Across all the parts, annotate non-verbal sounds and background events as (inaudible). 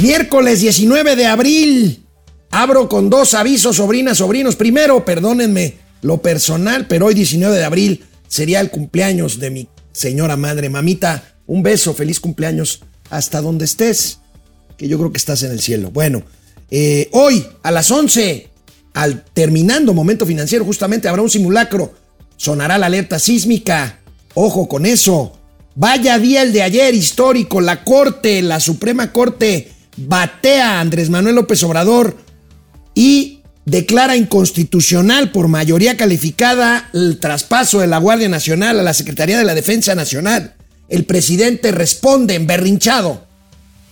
Miércoles 19 de abril. Abro con dos avisos, sobrinas, sobrinos. Primero, perdónenme lo personal, pero hoy 19 de abril sería el cumpleaños de mi señora madre. Mamita, un beso, feliz cumpleaños hasta donde estés, que yo creo que estás en el cielo. Bueno, eh, hoy a las 11, al terminando momento financiero, justamente habrá un simulacro. Sonará la alerta sísmica. Ojo con eso. Vaya día el de ayer histórico. La Corte, la Suprema Corte, batea a Andrés Manuel López Obrador y declara inconstitucional por mayoría calificada el traspaso de la Guardia Nacional a la Secretaría de la Defensa Nacional. El presidente responde emberrinchado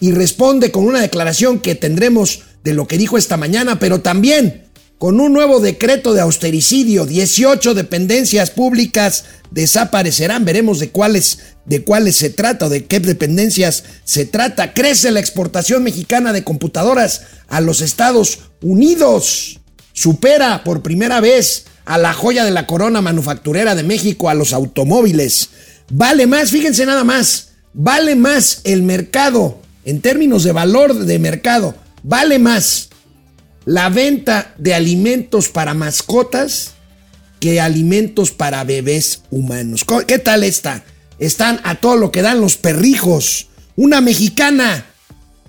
y responde con una declaración que tendremos de lo que dijo esta mañana, pero también con un nuevo decreto de austericidio. 18 dependencias públicas desaparecerán. Veremos de cuáles, de cuáles se trata o de qué dependencias se trata. Crece la exportación mexicana de computadoras a los Estados Unidos. Supera por primera vez a la joya de la corona manufacturera de México, a los automóviles. Vale más, fíjense nada más, vale más el mercado, en términos de valor de mercado, vale más la venta de alimentos para mascotas que alimentos para bebés humanos. ¿Qué tal está? Están a todo lo que dan los perrijos. Una mexicana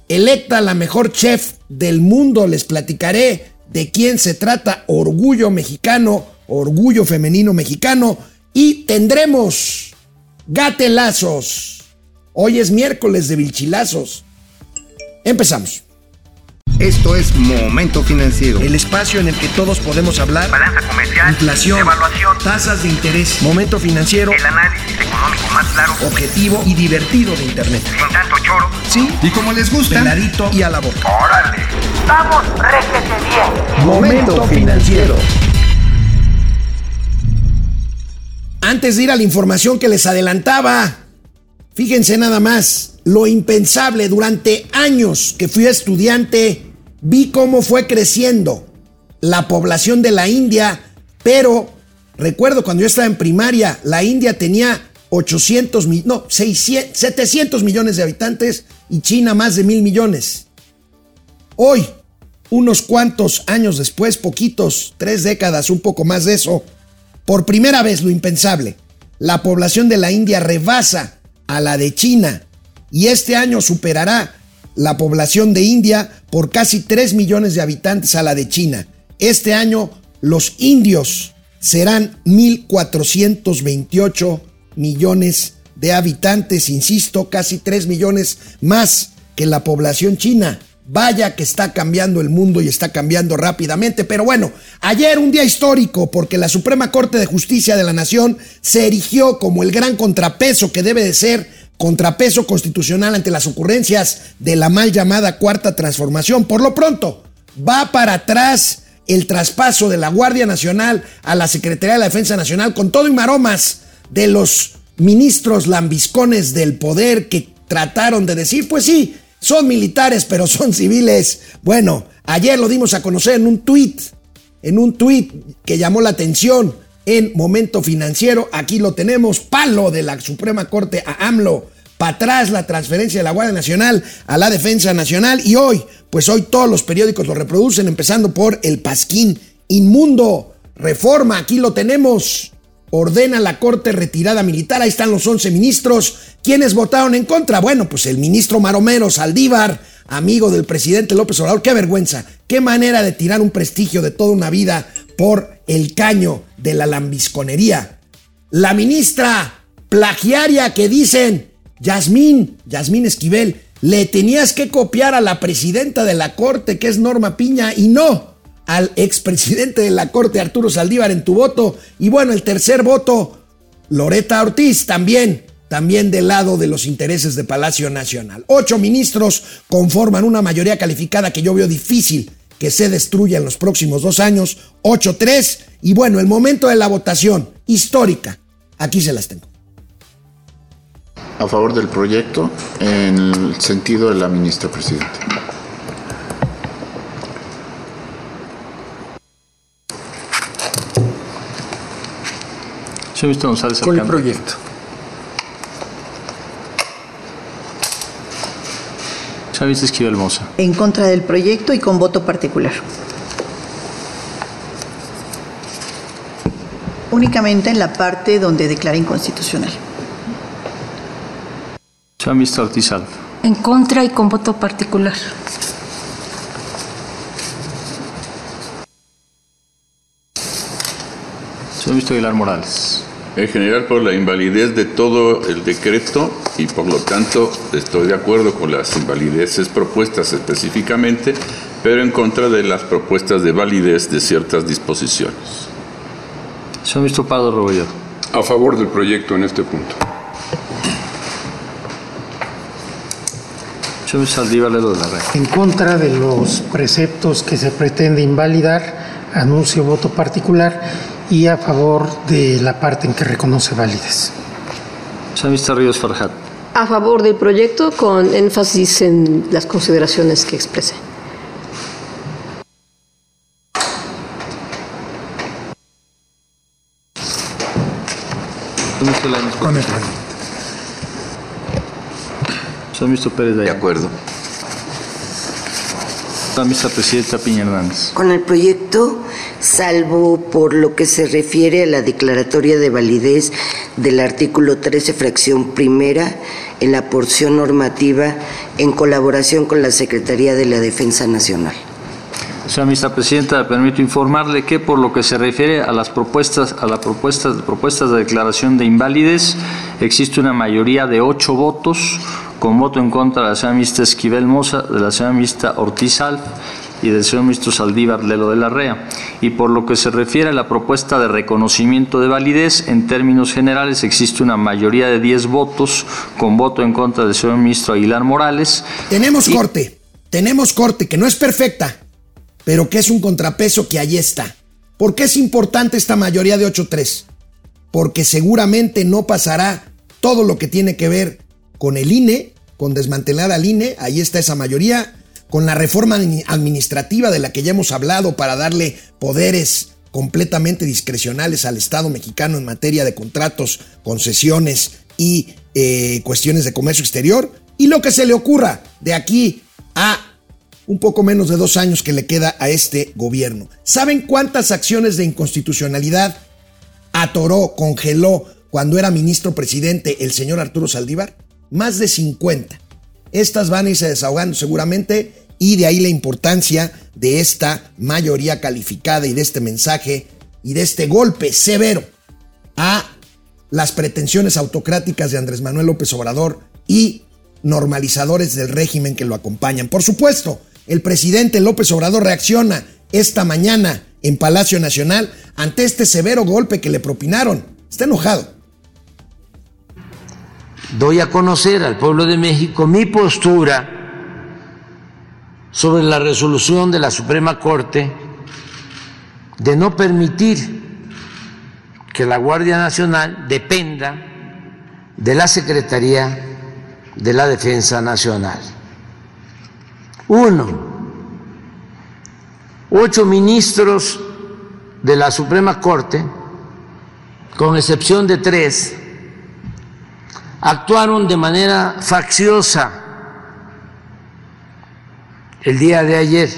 electa la mejor chef del mundo. Les platicaré de quién se trata. Orgullo mexicano, orgullo femenino mexicano. Y tendremos gatelazos. Hoy es miércoles de vilchilazos. Empezamos. Esto es Momento Financiero. El espacio en el que todos podemos hablar. Balanza comercial. Inflación. Evaluación. Tasas de interés. Momento Financiero. El análisis económico más claro. Objetivo y divertido de Internet. Sin tanto choro. Sí. Y como les gusta. Peladito y a la boca. ¡Órale! ¡Vamos, réjete bien! Momento Financiero. Antes de ir a la información que les adelantaba, fíjense nada más, lo impensable, durante años que fui estudiante, vi cómo fue creciendo la población de la India, pero recuerdo cuando yo estaba en primaria, la India tenía 800, no, 600, 700 millones de habitantes y China más de mil millones. Hoy, unos cuantos años después, poquitos, tres décadas, un poco más de eso, por primera vez lo impensable, la población de la India rebasa a la de China y este año superará la población de India por casi 3 millones de habitantes a la de China. Este año los indios serán 1.428 millones de habitantes, insisto, casi 3 millones más que la población china. Vaya que está cambiando el mundo y está cambiando rápidamente. Pero bueno, ayer un día histórico porque la Suprema Corte de Justicia de la Nación se erigió como el gran contrapeso que debe de ser contrapeso constitucional ante las ocurrencias de la mal llamada cuarta transformación. Por lo pronto, va para atrás el traspaso de la Guardia Nacional a la Secretaría de la Defensa Nacional con todo y maromas de los ministros lambiscones del poder que trataron de decir, pues sí, son militares, pero son civiles. Bueno, ayer lo dimos a conocer en un tuit, en un tuit que llamó la atención en Momento Financiero. Aquí lo tenemos, palo de la Suprema Corte a AMLO. Para atrás la transferencia de la Guardia Nacional a la Defensa Nacional. Y hoy, pues hoy todos los periódicos lo reproducen, empezando por El Pasquín. Inmundo, reforma, aquí lo tenemos. Ordena la Corte retirada militar. Ahí están los 11 ministros. ¿Quiénes votaron en contra? Bueno, pues el ministro Maromero Saldívar, amigo del presidente López Obrador. Qué vergüenza. Qué manera de tirar un prestigio de toda una vida por el caño de la lambisconería. La ministra plagiaria que dicen, Yasmín, Yasmín Esquivel, le tenías que copiar a la presidenta de la Corte, que es Norma Piña, y no al expresidente de la Corte, Arturo Saldívar, en tu voto. Y bueno, el tercer voto, Loreta Ortiz, también, también del lado de los intereses de Palacio Nacional. Ocho ministros conforman una mayoría calificada que yo veo difícil que se destruya en los próximos dos años, 8-3. Y bueno, el momento de la votación histórica, aquí se las tengo. A favor del proyecto en el sentido de la ministra presidenta. Señor. González Con el Alcántara. proyecto. Chávez Esquivel Moza. En contra del proyecto y con voto particular. Únicamente en la parte donde declara inconstitucional. Chávez Ortiz Alfa. En contra y con voto particular. Chávez Aguilar Morales. En general por la invalidez de todo el decreto y por lo tanto estoy de acuerdo con las invalideces propuestas específicamente, pero en contra de las propuestas de validez de ciertas disposiciones. Chávez Topado Rebolledo. A favor del proyecto en este punto. Chávez Saldívar Lelo de la Red. En contra de los preceptos que se pretende invalidar, anuncio voto particular y a favor de la parte en que reconoce validez. Chávez Ríos Farjat. A favor del proyecto con énfasis en las consideraciones que expresé. Con el proyecto. Chávez Pérez de acuerdo. Chávez Presidenta Piña Hernández. Con el proyecto, salvo por lo que se refiere a la declaratoria de validez del artículo 13, fracción primera, en la porción normativa, en colaboración con la Secretaría de la Defensa Nacional. Señora Ministra Presidenta, permito informarle que por lo que se refiere a las propuestas, a las propuestas, propuestas de declaración de invalidez, existe una mayoría de ocho votos, con voto en contra de la señora ministra Esquivel Moza, de la señora Ortiz Alf y del señor ministro Saldívar Lelo de la Rea. Y por lo que se refiere a la propuesta de reconocimiento de validez, en términos generales existe una mayoría de diez votos, con voto en contra del señor ministro Aguilar Morales. Tenemos corte, tenemos corte, que no es perfecta, pero que es un contrapeso que ahí está. ¿Por qué es importante esta mayoría de 8-3? Porque seguramente no pasará todo lo que tiene que ver con el INE, con desmantelar al INE, ahí está esa mayoría, con la reforma administrativa de la que ya hemos hablado para darle poderes completamente discrecionales al Estado mexicano en materia de contratos, concesiones y eh, cuestiones de comercio exterior, y lo que se le ocurra de aquí a un poco menos de dos años que le queda a este gobierno. ¿Saben cuántas acciones de inconstitucionalidad atoró, congeló cuando era ministro presidente el señor Arturo Saldívar? Más de 50. Estas van a irse desahogando seguramente y de ahí la importancia de esta mayoría calificada y de este mensaje y de este golpe severo a las pretensiones autocráticas de Andrés Manuel López Obrador y normalizadores del régimen que lo acompañan. Por supuesto, el presidente López Obrador reacciona esta mañana en Palacio Nacional ante este severo golpe que le propinaron. Está enojado. Doy a conocer al pueblo de México mi postura sobre la resolución de la Suprema Corte de no permitir que la Guardia Nacional dependa de la Secretaría de la Defensa Nacional. Uno, ocho ministros de la Suprema Corte, con excepción de tres, actuaron de manera facciosa el día de ayer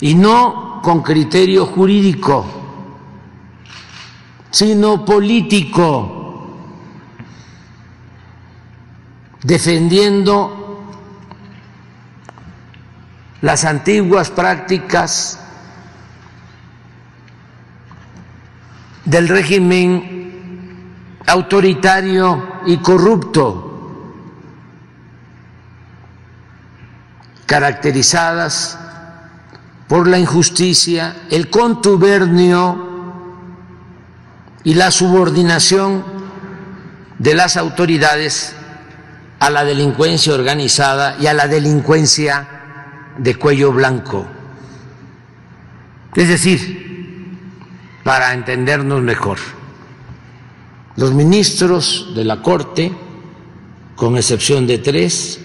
y no con criterio jurídico, sino político, defendiendo las antiguas prácticas del régimen autoritario y corrupto, caracterizadas por la injusticia, el contubernio y la subordinación de las autoridades a la delincuencia organizada y a la delincuencia de cuello blanco. Es decir, para entendernos mejor, los ministros de la Corte, con excepción de tres,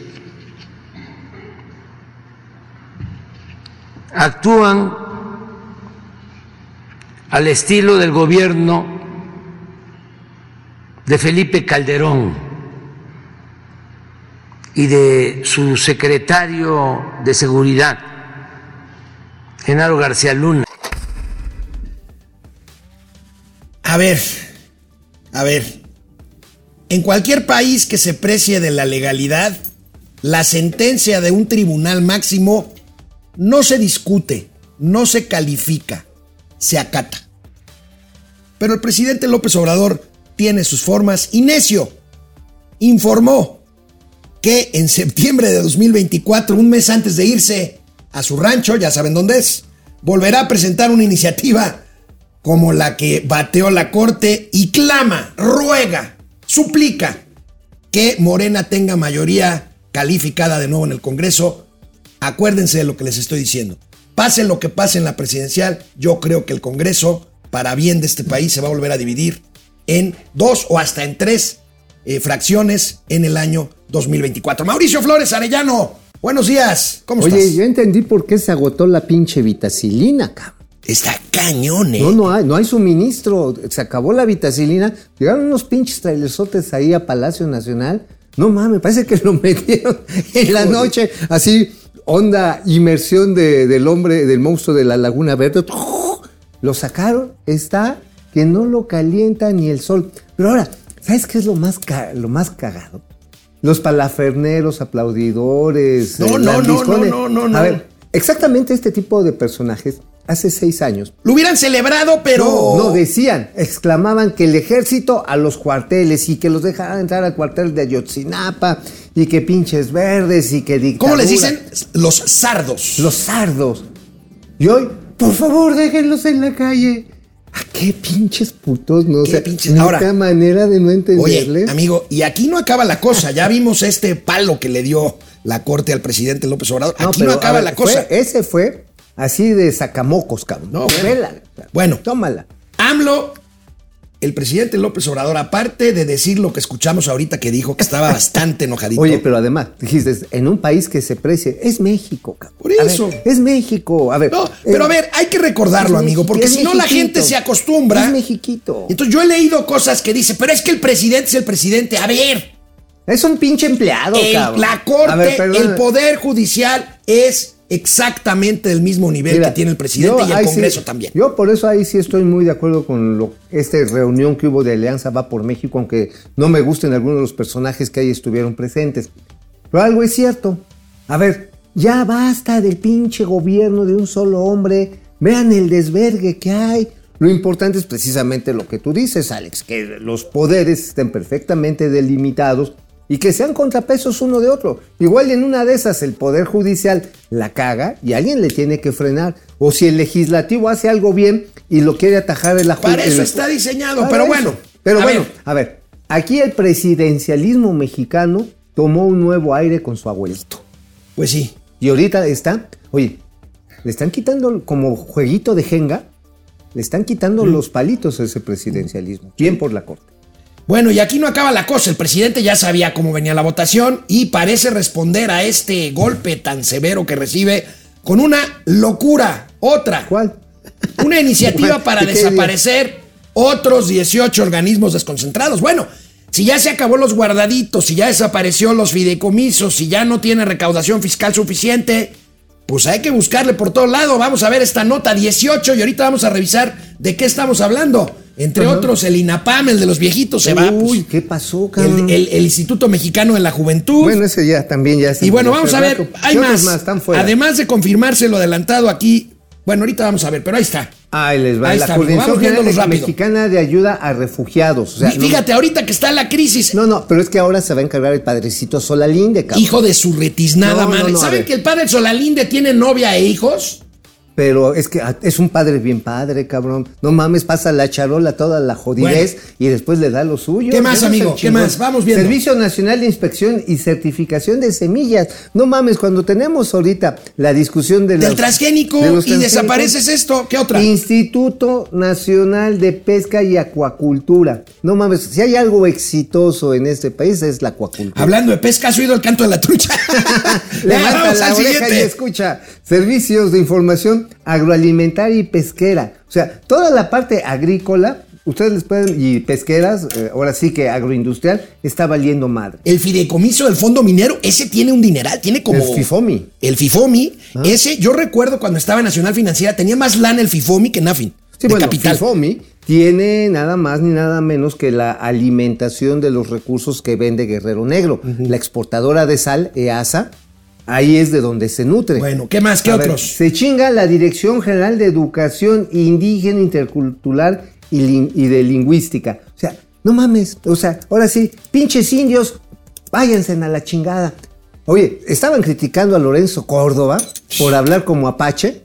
actúan al estilo del gobierno de Felipe Calderón y de su secretario de Seguridad, Genaro García Luna. A ver, a ver. En cualquier país que se precie de la legalidad, la sentencia de un tribunal máximo no se discute, no se califica, se acata. Pero el presidente López Obrador tiene sus formas y necio informó que en septiembre de 2024, un mes antes de irse a su rancho, ya saben dónde es, volverá a presentar una iniciativa como la que bateó la Corte y clama, ruega, suplica que Morena tenga mayoría calificada de nuevo en el Congreso. Acuérdense de lo que les estoy diciendo. Pase lo que pase en la presidencial, yo creo que el Congreso, para bien de este país, se va a volver a dividir en dos o hasta en tres eh, fracciones en el año 2024. Mauricio Flores Arellano, buenos días. ¿Cómo Oye, estás? yo entendí por qué se agotó la pinche vitacilina, cabrón. Está cañón, ¿eh? No, no hay, no hay suministro. Se acabó la vitacilina. Llegaron unos pinches trailersotes ahí a Palacio Nacional. No mames, parece que lo (laughs) metieron en la noche. Así, onda inmersión de- del hombre, del monstruo de la Laguna Verde. Lo sacaron. Está que no lo calienta ni el sol. Pero ahora, ¿sabes qué es lo más, lo más cagado? Los palaferneros, aplaudidores. No, eh, no, no, lambiscones. no, no, no, A no. ver, exactamente este tipo de personajes, hace seis años. Lo hubieran celebrado, pero. No, no, decían, exclamaban que el ejército a los cuarteles y que los dejaran entrar al cuartel de Ayotzinapa y que pinches verdes y que dictadura. ¿Cómo les dicen? Los sardos. Los sardos. Y hoy, por favor, déjenlos en la calle. ¿A qué pinches putos? No ¿Qué sé. pinches? Nunca Ahora- manera de no Oye, entenderles. amigo, y aquí no acaba la cosa. Ya vimos este palo que le dio la corte al presidente López Obrador. Aquí no, pero, acaba ver, la cosa. fue- ese fue así de sacamocos, cabrón. No, bueno. Vela. Bueno, Tómala. AMLO, el presidente López Obrador, aparte de decir lo que escuchamos ahorita que dijo que estaba bastante enojadito. Oye, pero además, dijiste, en un país que se precie, es México, cabrón. Por eso. ver, es México. A ver. No, pero eh, a ver, hay que recordarlo, amigo, porque si no la gente se acostumbra. Es Mexiquito. Entonces yo he leído cosas que dice, pero es que el presidente es el presidente. A ver, Es un pinche empleado, el- cabrón. la corte, ver, el poder judicial es exactamente del mismo nivel Mira, que tiene el presidente y el ahí sí- Congreso también. Yo por eso ahí sí estoy muy de acuerdo con lo, esta reunión que hubo de Alianza Va por México, aunque no me gusten algunos de los personajes que ahí estuvieron presentes. Pero algo es cierto. A ver, ya basta del pinche gobierno de un solo hombre. Vean el desvergue que hay. Lo importante es precisamente lo que tú dices, Alex, que los poderes estén perfectamente delimitados y que sean contrapesos uno de otro. Igual en una de esas el Poder Judicial la caga y alguien le tiene que frenar. O si el legislativo hace algo bien y lo quiere atajar el la Para eso está diseñado, pero eso. bueno. Pero a bueno, ver, a ver, aquí el presidencialismo mexicano tomó un nuevo aire con su abuelito. pues sí. Y ahorita está, oye, le están quitando como jueguito de jenga, le están quitando Mm. los palitos a ese presidencialismo. Bien por la corte. Bueno, y aquí no acaba la cosa. El presidente ya sabía cómo venía la votación y parece responder a este golpe tan severo que recibe con una locura. Otra. ¿Cuál? Una (laughs) iniciativa ¿Cuál? para ¿De qué desaparecer otros 18 organismos desconcentrados. Bueno, si ya se acabó los guardaditos, si ya desapareció los fideicomisos, si ya no tiene recaudación fiscal suficiente, pues hay que buscarle por todo lado. Vamos a ver esta nota 18 y ahorita vamos a revisar de qué estamos hablando. Entre Ajá. otros, el INAPAM, el de los viejitos, se va. Uy, pues, ¿qué pasó, el, cabrón? el- el Instituto Mexicano de la Juventud. bueno, ese ya también ya se y bueno, vamos a ver, rato. hay ¿Qué otros más. Además de confirmarse lo adelantado aquí, bueno, ahorita vamos a ver, pero ahí está. Ahí les va. Ahí la está, Coordinación General. Mexicana de Ayuda a Refugiados. O sea, Y no- Fíjate, ahorita que está la crisis, No, no, pero es que ahora se va a encargar el padrecito Solalinde, cabrón. hijo de su retiznada No, madre. no, ¿Saben que el padre Solalinde tiene novia e hijos? Pero es que ah, es un padre bien padre, cabrón. No mames, pasa la charola toda la jodidez y después le da lo suyo. ¿Qué más, amigo? ¿Qué más? Vamos viendo. Servicio Nacional de Inspección y Certificación de Semillas. No mames, cuando tenemos ahorita la discusión de Del los- transgénico de los y desapareces esto. ¿Qué otra? Instituto Nacional de Pesca y Acuacultura. No mames, si hay algo exitoso en este país es la acuacultura. Hablando de pesca, ¿has oído el canto de la trucha? (laughs) Levanta Vamos la al oreja siguiente. y escucha. Servicios de información agroalimentaria y pesquera. O sea, toda la parte agrícola ustedes les pueden, y pesqueras, eh, ahora sí que agroindustrial, está valiendo madre. El fideicomiso del fondo minero, ese tiene un dineral, tiene como... El FIFOMI. El FIFOMI, ese, yo recuerdo cuando estaba en Nacional Financiera, tenía más lana el FIFOMI que Nafin. Sí, de bueno, capital. FIFOMI tiene nada más ni nada menos que la alimentación de los recursos que vende Guerrero Negro. La exportadora de sal, EASA, ahí es de donde se nutre. Bueno, ¿qué más? ¿Qué A ver, otros? se chinga la Dirección General de Educación Indígena, Intercultural y de Lingüística. O sea, no mames. O sea, ahora sí, pinches indios, váyanse a la chingada. Oye, estaban criticando a Lorenzo Córdoba por hablar como apache.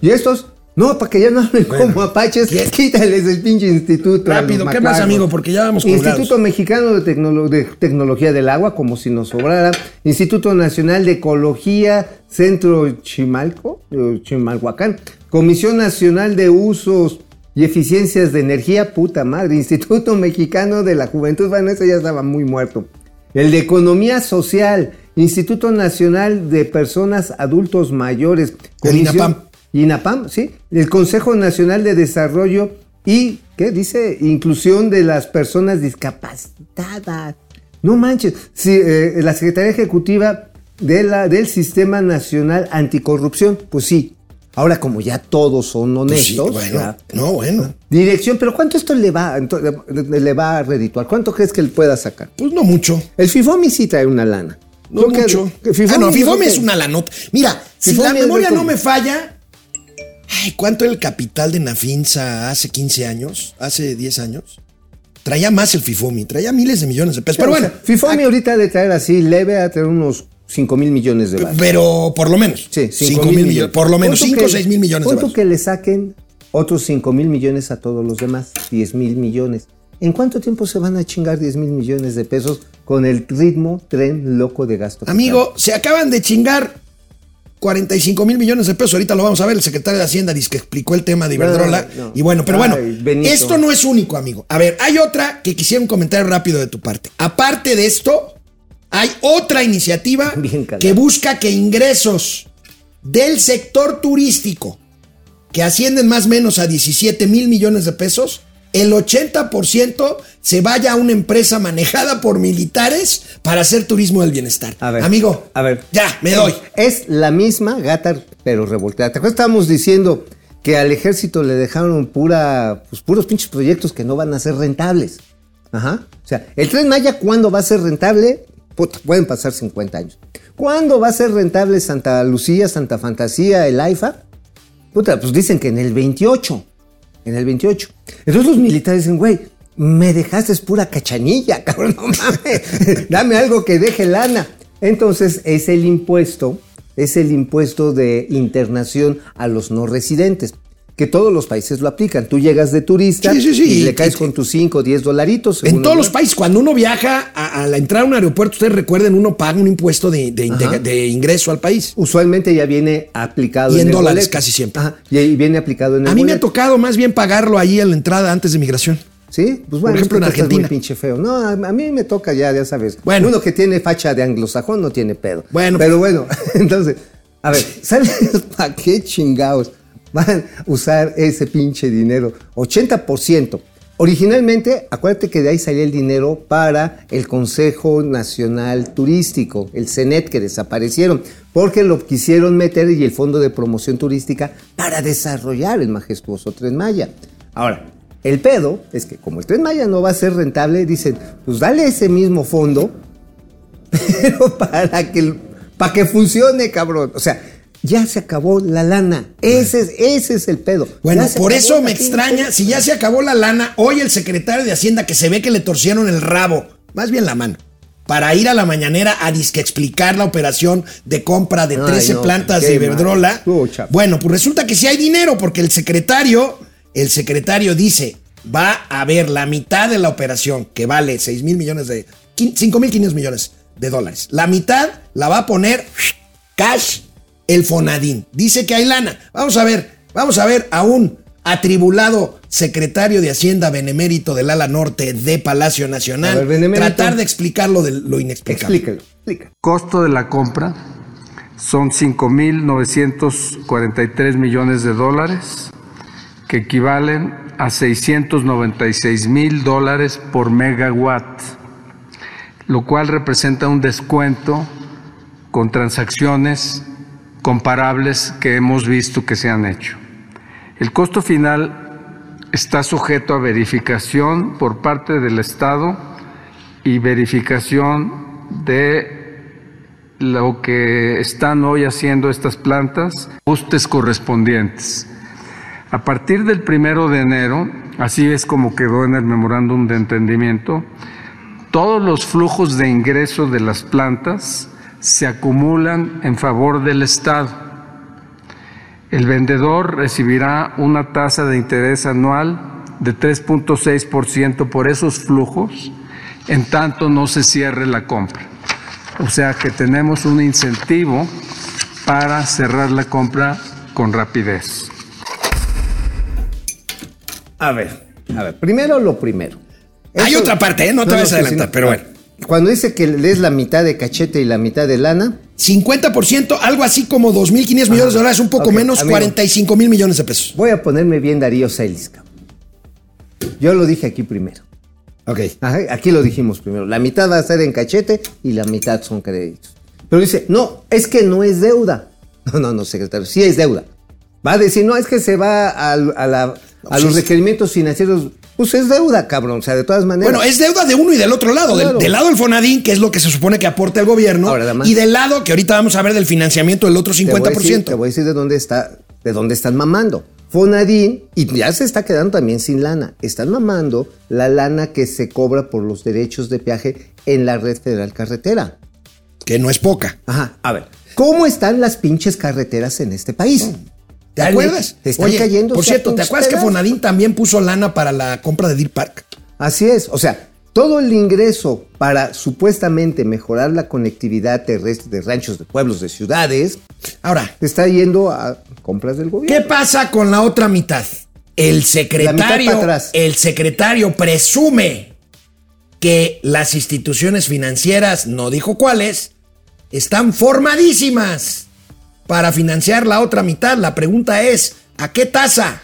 Y estos, no, para que ya no hablen como apaches, quítales el pinche instituto. Rápido, ¿qué más, amigo? Porque ya vamos colgados. Instituto Mexicano de, Tecnolo- de Tecnología del Agua, como si nos sobrara. Instituto Nacional de Ecología, Centro Chimalco, eh, Chimalhuacán. Comisión Nacional de Usos y Eficiencias de Energía, puta madre. Instituto Mexicano de la Juventud, bueno, ese ya estaba muy muerto. El de Economía Social, Instituto Nacional de Personas Adultos Mayores. El INAPAM. Sí. El Consejo Nacional de Desarrollo y, ¿qué dice? Inclusión de las personas discapacitadas. No manches. Sí, eh, la Secretaría Ejecutiva de la, del Sistema Nacional Anticorrupción, pues sí. Ahora, como ya todos son Pues sí, honestos. bueno, no, bueno. Dirección, pero ¿cuánto esto le va, le va a redituar? ¿Cuánto crees que él pueda sacar? Pues no mucho. El FIFOMI sí trae una lana. No Creo que- mucho. que ah, no, FIFOMI es una lanota. Mira, si FIFOMI la memoria no me falla, ay, ¿cuánto era el capital de Nafinsa hace 15 años? ¿Hace 10 años? Traía más el FIFOMI, traía miles de millones de pesos. Pero O bueno, sea, FIFOMI ahorita de traer así leve a traer unos 5 mil millones de dólares. pero por lo menos. Sí, 5 mil millones. Por lo menos, 5 o 6 mil millones de ¿Cuánto pesos. que le saquen otros 5 mil millones a todos los demás? 10 mil millones. ¿En cuánto tiempo se van a chingar 10 mil millones de pesos con el ritmo tren loco de gasto? Amigo, se acaban de chingar 45 mil millones de pesos. Ahorita lo vamos a ver. El secretario de Hacienda dice que explicó el tema de Iberdrola. No, no. Y bueno, pero bueno, esto no es único, amigo. A ver, hay otra que quisiera un comentario rápido de tu parte. Aparte de esto, hay otra iniciativa (laughs) que busca que ingresos del sector turístico, que ascienden más o menos a 17 mil millones de pesos, el 80% se vaya a una empresa manejada por militares para hacer turismo del bienestar. A ver, Amigo, a ver. ya, me doy. Es la misma gata, pero revolteada. ¿Te acuerdas? Estábamos diciendo que al ejército le dejaron pura, pues, puros pinches proyectos que no van a ser rentables. Ajá. O sea, el tren Maya, ¿cuándo va a ser rentable? Puta, pueden pasar 50 años. ¿Cuándo va a ser rentable Santa Lucía, Santa Fantasía, el AIFA? Puta, pues dicen que en el 28. En el 28. Entonces los militares dicen, güey, me dejaste pura cachanilla, (laughs) cabrón, no mames. Dame algo que deje lana. Entonces es el impuesto, es el impuesto de internación a los no residentes. Que todos los países lo aplican. Tú llegas de turista Sí, sí, sí. y le caes Y- con tus 5 o 10 dolaritos. En todos los países, cuando uno viaja a, a la entrada a un aeropuerto, ustedes recuerden, uno paga un impuesto de, ingreso al país. Usualmente ya viene aplicado Y en el dólares, casi siempre. Ajá, y ahí viene aplicado en el A mí me ha tocado más bien pagarlo ahí en la entrada antes de migración. Sí, pues Por bueno, ejemplo, es que en Argentina. muy pinche feo. No, a, a mí me toca ya, ya sabes. Bueno. Uno que tiene facha de anglosajón no tiene pedo. Bueno. Pero bueno, (laughs) entonces, a ver, (laughs) ¿sabes para qué chingados (laughs) van a usar ese pinche dinero? 80%. Originalmente, acuérdate que de ahí salía el dinero para el Consejo Nacional Turístico, el CENET, que desaparecieron, porque lo quisieron meter y el Fondo de Promoción Turística para desarrollar el majestuoso Tren Maya. Ahora, el pedo es que como el Tren Maya no va a ser rentable, dicen, pues dale ese mismo fondo, (laughs) pero para que, para que funcione, cabrón. O sea, ya se acabó la lana. Ese es, ese es el pedo. Bueno, por eso me extraña, si ya se acabó la lana, hoy el secretario de Hacienda que se ve que le torcieron el rabo, más bien la mano, para ir a la mañanera a disque explicar la operación de compra de Ay, 13 no, plantas de. Iberdrola. Bueno, pues resulta que sí hay dinero porque el secretario, el secretario dice, va a haber la mitad de la operación que vale 6 mil millones de, 5 mil 500 millones de dólares. La mitad la va a poner cash el Fonadín. Dice que hay lana. Vamos a ver, vamos a ver a un atribulado secretario de Hacienda benemérito del ala norte de Palacio Nacional A ver, benemérito. tratar de explicarlo de lo inexplicable. Explícalo, explícalo. Costo de la compra son 5.943 millones de dólares, que equivalen a 696 mil dólares por megawatt, lo cual representa un descuento con transacciones comparables que hemos visto que se han hecho. El costo final está sujeto a verificación por parte del Estado y verificación de lo que están hoy haciendo estas plantas, ajustes correspondientes. A partir del primero de enero, así es como quedó en el memorándum de entendimiento, todos los flujos de ingreso de las plantas se acumulan en favor del Estado. El vendedor recibirá una tasa de interés anual de 3.6% por esos flujos, en tanto no se cierre la compra. O sea que tenemos un incentivo para cerrar la compra con rapidez. A ver, a ver, primero lo primero. Hay otra parte, ¿eh? No te vayas a adelantar, sí, pero no. bueno. Cuando dice que le es la mitad de cachete y la mitad de lana, 50%, algo así como 2.500 millones de dólares, un poco menos, amigo. 45 mil millones de pesos. voy a ponerme bien Darío Celis. Yo lo dije aquí primero. Ok. Ajá, aquí lo dijimos primero. La mitad va a ser en cachete y la mitad son créditos. Pero dice, no, es que no es deuda. (laughs) No, no, no, secretario, sí es deuda. Va a decir, no, es que se va al- a, la- a los requerimientos financieros. Pues es deuda, cabrón. O sea, de todas maneras. Bueno, es deuda de uno y del otro lado. Del, Claro. del lado del Fonadín, que es lo que se supone que aporta el gobierno. Ahora, y del lado que ahorita vamos a ver del financiamiento del otro Te voy a 50%. decir- Te voy a decir de dónde está, de dónde están mamando. Fonadín, y ya se está quedando también sin lana. Están mamando la lana que se cobra por los derechos de peaje en la red federal carretera. Que no es poca. Ajá, a ver. ¿Cómo están las pinches carreteras en este país? ¿Te acuerdas? Están Oye, cayendo. Por cierto, ¿te acuerdas que. Fonadín también puso lana para la compra de Deer Park? Así es, o sea, todo el ingreso para supuestamente mejorar la conectividad terrestre de ranchos, de pueblos, de ciudades, Ahora, está yendo a compras del gobierno. ¿qué pasa con la otra mitad? El La secretario, mitad para atrás. el secretario presume que las instituciones financieras, no dijo cuáles, están formadísimas para financiar la otra mitad. La pregunta es, ¿a qué tasa?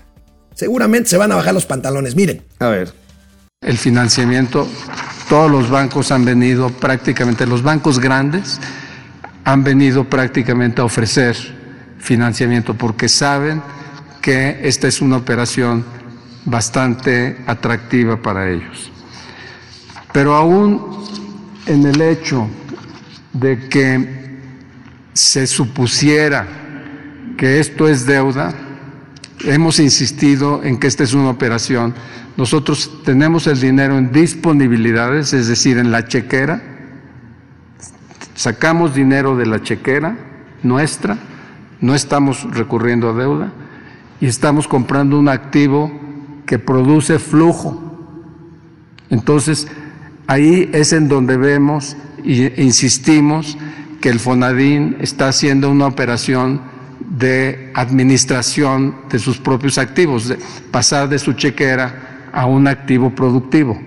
Seguramente se van a bajar los pantalones. Miren, A ver. El financiamiento, todos los bancos han venido prácticamente, los bancos grandes han venido prácticamente a ofrecer financiamiento porque saben que esta es una operación bastante atractiva para ellos. Pero aún en el hecho de que se supusiera que esto es deuda, hemos insistido en que esta es una operación. Nosotros tenemos el dinero en disponibilidades, es decir, en la chequera. Sacamos dinero de la chequera nuestra, no estamos recurriendo a deuda y estamos comprando un activo que produce flujo. Entonces, ahí es en donde vemos e insistimos que el Fonadín está haciendo una operación de administración de sus propios activos, de pasar de su chequera a un activo productivo.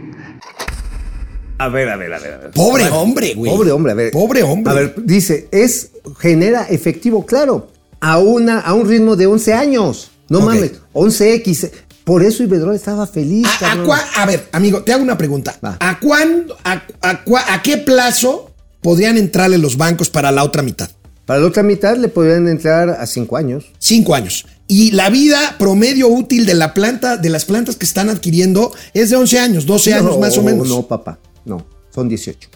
A ver, a ver, a ver. a ver. pobre A ver, hombre, güey. Pobre hombre, a ver. Pobre hombre. A ver, dice, es, genera efectivo, claro, a, una, a un ritmo de 11 años. No mames, 11X. Por eso Iberdrola estaba feliz, ¿A, a cua- a ver, amigo, te hago una pregunta. Va. ¿A, cuándo, a, a cua- a qué plazo podrían entrarle los bancos para la otra mitad? Para la otra mitad le podrían entrar a 5 años. Cinco años. Y la vida promedio útil de la planta, de las plantas que están adquiriendo, es de 11 años, 12 años más o menos. No, papá, no, son 18.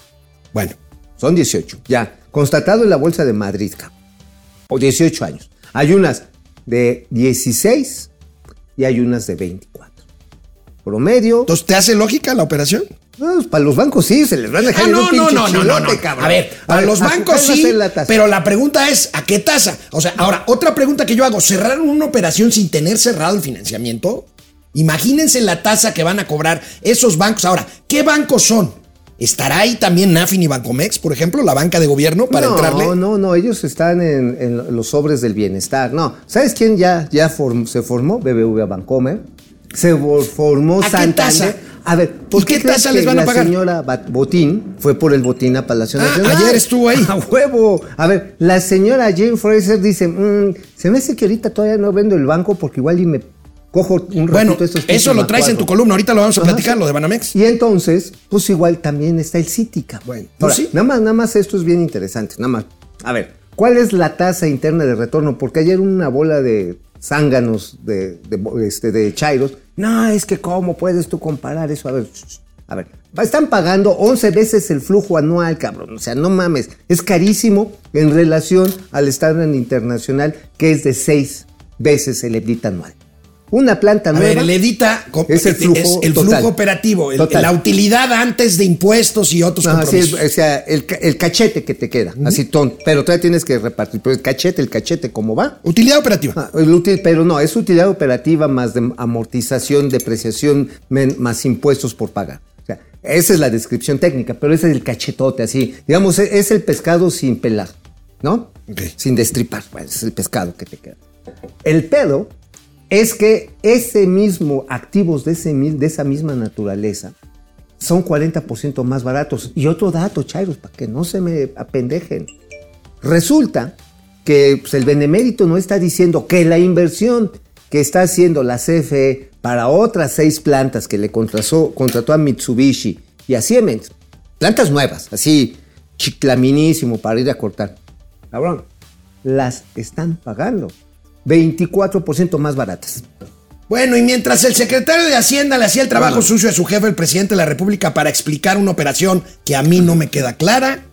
Bueno, Son 18, ya. Constatado en la Bolsa de Madrid, cabrón. O 18 años. Hay unas de 16 y hay unas de 24. Promedio. entonces, ¿te hace lógica la operación? No, pues, para los bancos sí, se les van a dejar Ah, no, un no, no, no, no, no. cabrón. A ver, para los ¿a bancos sí, la pero la pregunta es, ¿a qué tasa? O sea, ahora, otra pregunta que yo hago, ¿cerraron una operación sin tener cerrado el financiamiento? Imagínense la tasa que van a cobrar esos bancos. Ahora, ¿qué bancos son? ¿Estará ahí también Nafin y Bancomex, por ejemplo, la banca de gobierno para no, entrarle? No, no, no, ellos están en, en los sobres del bienestar. No, ¿sabes quién ya, ya form- se formó? BBVA Bancomer. Se formó ¿A qué Santander. A ver, ¿por ¿Y qué crees tasa les van a la pagar? señora Bat- Botín fue por el botín a Palacio Ah, Nacional? ayer estuvo ahí. (laughs) A huevo. A ver, la señora Jane Fraser dice, "Mm, se me hace que ahorita todavía no vendo el banco porque igual y me cojo un ratito Bueno, estos eso lo traes en tu columna, ahorita lo vamos a Ajá, platicar, sí. lo de Banamex. Y entonces, pues igual también está el Cítica. Bueno, pues sí. nada más, nada más esto es bien interesante, nada más. A ver, ¿cuál es la tasa interna de retorno? Porque ayer una bola de zánganos de, de, este, de Chairos, no, es que cómo puedes tú comparar eso, a ver, a ver, están pagando 11 veces el flujo anual, cabrón, o sea, no mames, es carísimo en relación al estándar internacional que es de 6 veces el EBITDA anual. Una planta A nueva. ver, el EDITA co- es el flujo, es el total. flujo operativo, el- la utilidad antes de impuestos y otros Ajá, sí, compromisos. o sea, el, ca- el cachete que te queda, así ton, pero todavía tienes que repartir. Pero el cachete, el cachete, ¿cómo va? Utilidad operativa. Ah, el útil- pero no, es utilidad operativa más de amortización, depreciación, men- más impuestos por pagar. O sea, esa es la descripción técnica, pero ese es el cachetote, así. Digamos, e- es el pescado sin pelar, ¿no? Sin destripar. Bueno, ese es el pescado que te queda. El pedo es que ese mismo, activos de, ese, de esa misma naturaleza, son 40% más baratos. Y otro dato, Chairos, para que no se me apendejen. Resulta que pues, el benemérito no está diciendo que la inversión que está haciendo la CFE para otras seis plantas que le contrató, contrató a Mitsubishi y a Siemens, plantas nuevas, así chiclaminísimo para ir a cortar. Cabrón, las están pagando 24% más baratas. Bueno, y mientras el secretario de Hacienda le hacía el trabajo Bueno. sucio a su jefe, el presidente de la República, para explicar una operación que a mí no me queda clara,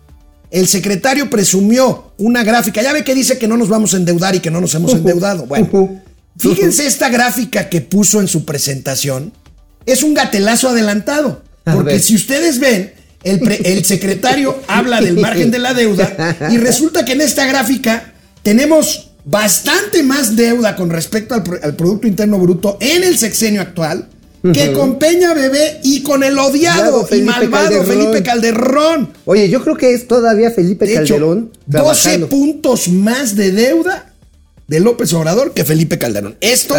el secretario presumió una gráfica. Ya ve que dice que no nos vamos a endeudar y que no nos hemos (laughs) endeudado. Bueno, (laughs) fíjense esta gráfica que puso en su presentación. Es un gatelazo adelantado. Porque si ustedes ven, el, pre- el secretario habla del margen de la deuda y resulta que en esta gráfica tenemos bastante más deuda con respecto al, al Producto Interno Bruto en el sexenio actual que con Peña Bebé y con el odiado y malvado Felipe Calderón. Oye, yo creo que es todavía Felipe De hecho, Calderón 12 trabajando. puntos más de deuda de López Obrador que Felipe Calderón. Esto,